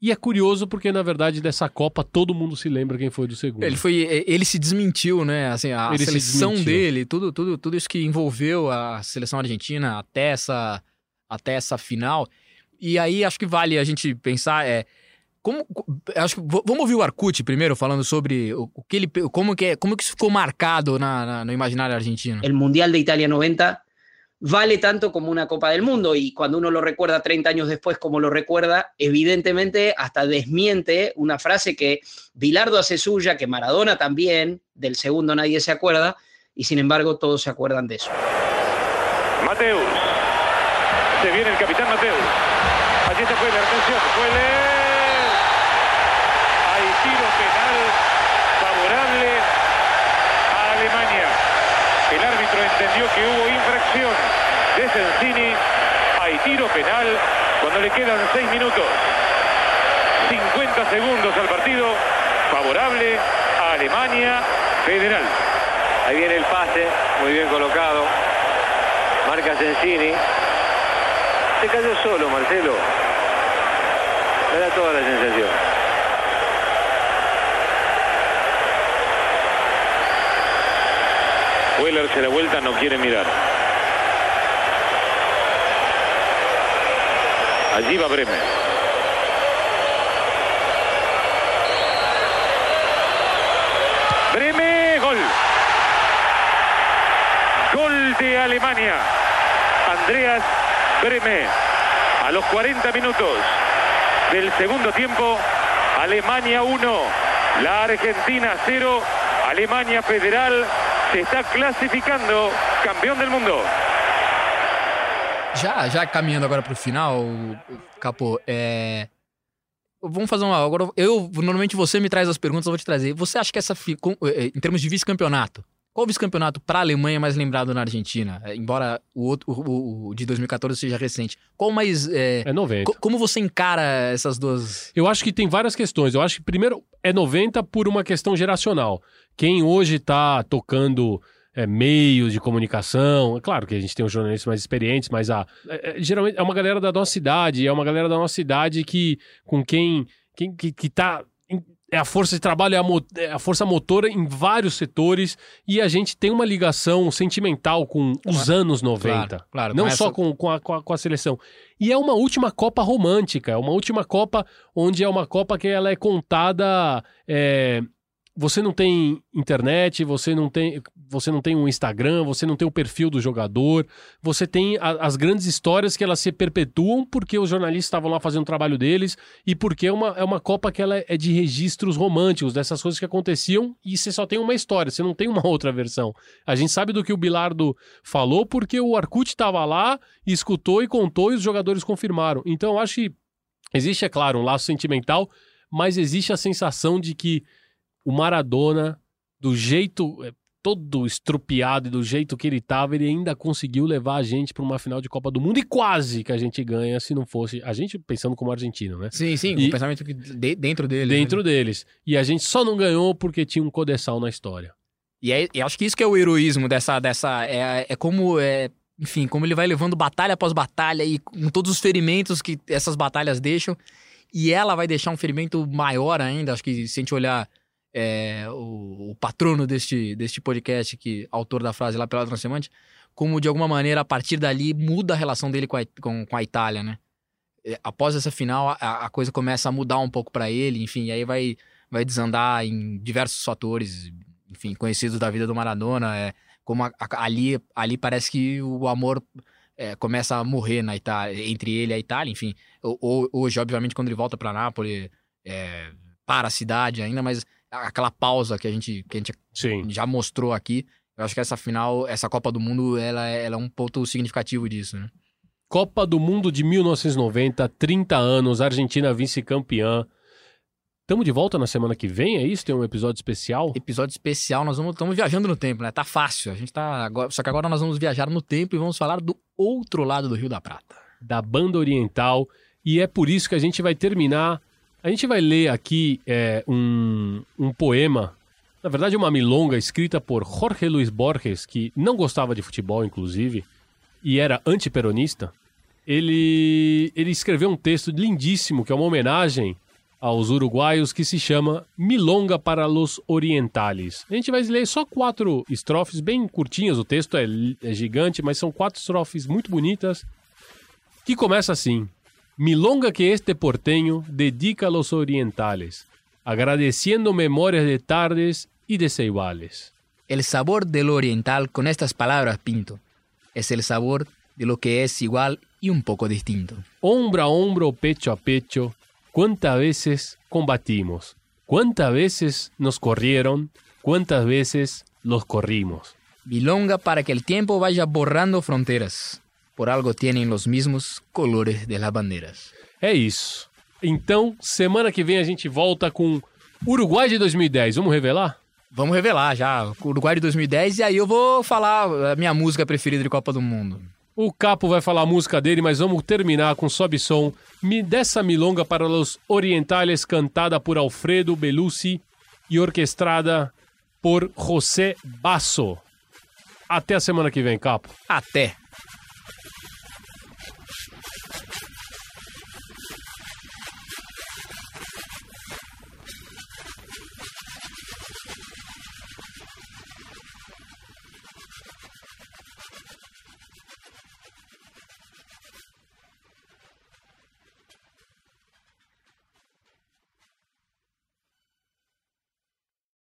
E é curioso porque, na verdade, dessa Copa todo mundo se lembra quem foi do segundo. Ele foi. Ele se desmentiu, né? Assim, a ele seleção se dele, tudo, tudo, tudo isso que envolveu a seleção argentina até essa, até essa final. E aí acho que vale a gente pensar. É, como, acho que, vamos ouvir o Arcute primeiro falando sobre o, o que ele, como que, é, como que isso ficou marcado na, na, no imaginário argentino. O Mundial de Itália 90 vale tanto como una Copa del Mundo y cuando uno lo recuerda 30 años después como lo recuerda, evidentemente hasta desmiente una frase que Bilardo hace suya, que Maradona también, del segundo nadie se acuerda, y sin embargo todos se acuerdan de eso. Mateus, se viene el capitán Mateus, allí se fue la atención, fue hay tiro penal favorable a Alemania. El que hubo infracción de Sensini. Hay tiro penal cuando le quedan 6 minutos. 50 segundos al partido. Favorable a Alemania Federal. Ahí viene el pase, muy bien colocado. Marca Sensini. Se cayó solo, Marcelo. Me da toda la sensación. Weller se da vuelta, no quiere mirar. Allí va Bremen. Bremen, gol. Gol de Alemania. Andreas Bremen. A los 40 minutos del segundo tiempo, Alemania 1, la Argentina 0, Alemania Federal se está clasificando campeón del mundo. Já, já caminhando agora pro final, Capô, é. Vamos fazer uma. Agora, eu, normalmente você me traz as perguntas, eu vou te trazer. Você acha que essa. É, em termos de vice-campeonato, qual vice-campeonato para a Alemanha é mais lembrado na Argentina? É, embora o, outro, o, o, de 2014 seja recente. Qual mais. É, é 90. Co como você encara essas duas. Eu acho que tem várias questões. Eu acho que, primeiro, é 90 por uma questão geracional. Quem hoje está tocando é, meios de comunicação. É claro que a gente tem os jornalistas mais experientes, mas a, é, é, geralmente é uma galera da nossa idade, é uma galera da nossa idade que com quem, quem que, que tá é a força de trabalho, é a, mo é a, força motora em vários setores e a gente tem uma ligação sentimental com os anos 90. Claro, claro, não só com, com, a, com, a, com, a, seleção. E é uma última Copa romântica, é uma última Copa onde é uma Copa que ela é contada é, você não tem internet, você não tem, você não tem um Instagram, você não tem o perfil do jogador, você tem a, as grandes histórias que elas se perpetuam porque os jornalistas estavam lá fazendo o trabalho deles e porque é uma, é uma Copa que ela é de registros românticos, dessas coisas que aconteciam e você só tem uma história, você não tem uma outra versão. A gente sabe do que o Bilardo falou porque o Arcute estava lá, escutou e contou e os jogadores confirmaram. Então eu acho que existe, é claro, um laço sentimental, mas existe a sensação de que o Maradona, do jeito é, todo estrupiado e do jeito que ele estava, ele ainda conseguiu levar a gente para uma final de Copa do Mundo e quase que a gente ganha se não fosse. A gente pensando como argentino, né? Sim, sim, e, o pensamento dentro deles. Dentro né? deles. E a gente só não ganhou porque tinha um codessal na história. E, é, e acho que isso que é o heroísmo dessa. dessa é, é como. É, enfim, como ele vai levando batalha após batalha e com todos os ferimentos que essas batalhas deixam. E ela vai deixar um ferimento maior ainda. Acho que se a gente olhar é, o, o, patrono deste, deste podcast, que autor da frase lá pela Transcendente, como de alguma maneira, a partir dali, muda a relação dele com a, com, com a Itália, né? É, após essa final, a, a coisa começa a mudar um pouco para ele, enfim, e aí vai, vai desandar em diversos fatores, enfim, conhecidos da vida do Maradona, é, como a, a, ali, ali parece que o amor é, começa a morrer na Itália, entre ele e a Itália, enfim. Hoje, obviamente, quando ele volta para Nápoles, é, para a cidade ainda, mas aquela pausa que a gente, que a gente Sim. já mostrou aqui. Eu acho que essa final, essa Copa do Mundo, ela, é, ela é um ponto significativo disso, né? Copa do Mundo de 1990, 30 anos, Argentina vice-campeã. Tamo de volta na semana que vem, é isso? Tem um episódio especial? Episódio especial, nós vamos, estamos viajando no tempo, né? Tá fácil. A gente tá agora, só que agora nós vamos viajar no tempo e vamos falar do outro lado do Rio da Prata. Da banda oriental. E é por isso que a gente vai terminar. A gente vai ler aqui é, um, um poema, na verdade, uma milonga escrita por Jorge Luiz Borges, que não gostava de futebol, inclusive, e era antiperonista. Ele, ele escreveu um texto lindíssimo, que é uma homenagem aos uruguaios, que se chama Milonga para los Orientales. A gente vai ler só quatro estrofes, bem curtinhas, o texto é, é gigante, mas são quatro estrofes muito bonitas, que começa assim. Milonga que este porteño dedica a los orientales, agradeciendo memorias de tardes y de ceibales. El sabor del oriental con estas palabras pinto. Es el sabor de lo que es igual y un poco distinto. Hombro a hombro, pecho a pecho, cuántas veces combatimos, cuántas veces nos corrieron, cuántas veces los corrimos. Milonga para que el tiempo vaya borrando fronteras. Por algo tienen los mismos colores de las bandeiras. É isso. Então, semana que vem a gente volta com Uruguai de 2010. Vamos revelar? Vamos revelar já. Uruguai de 2010 e aí eu vou falar a minha música preferida de Copa do Mundo. O Capo vai falar a música dele, mas vamos terminar com sobe som dessa milonga para os orientales cantada por Alfredo Belusi e orquestrada por José Basso. Até a semana que vem, Capo. Até!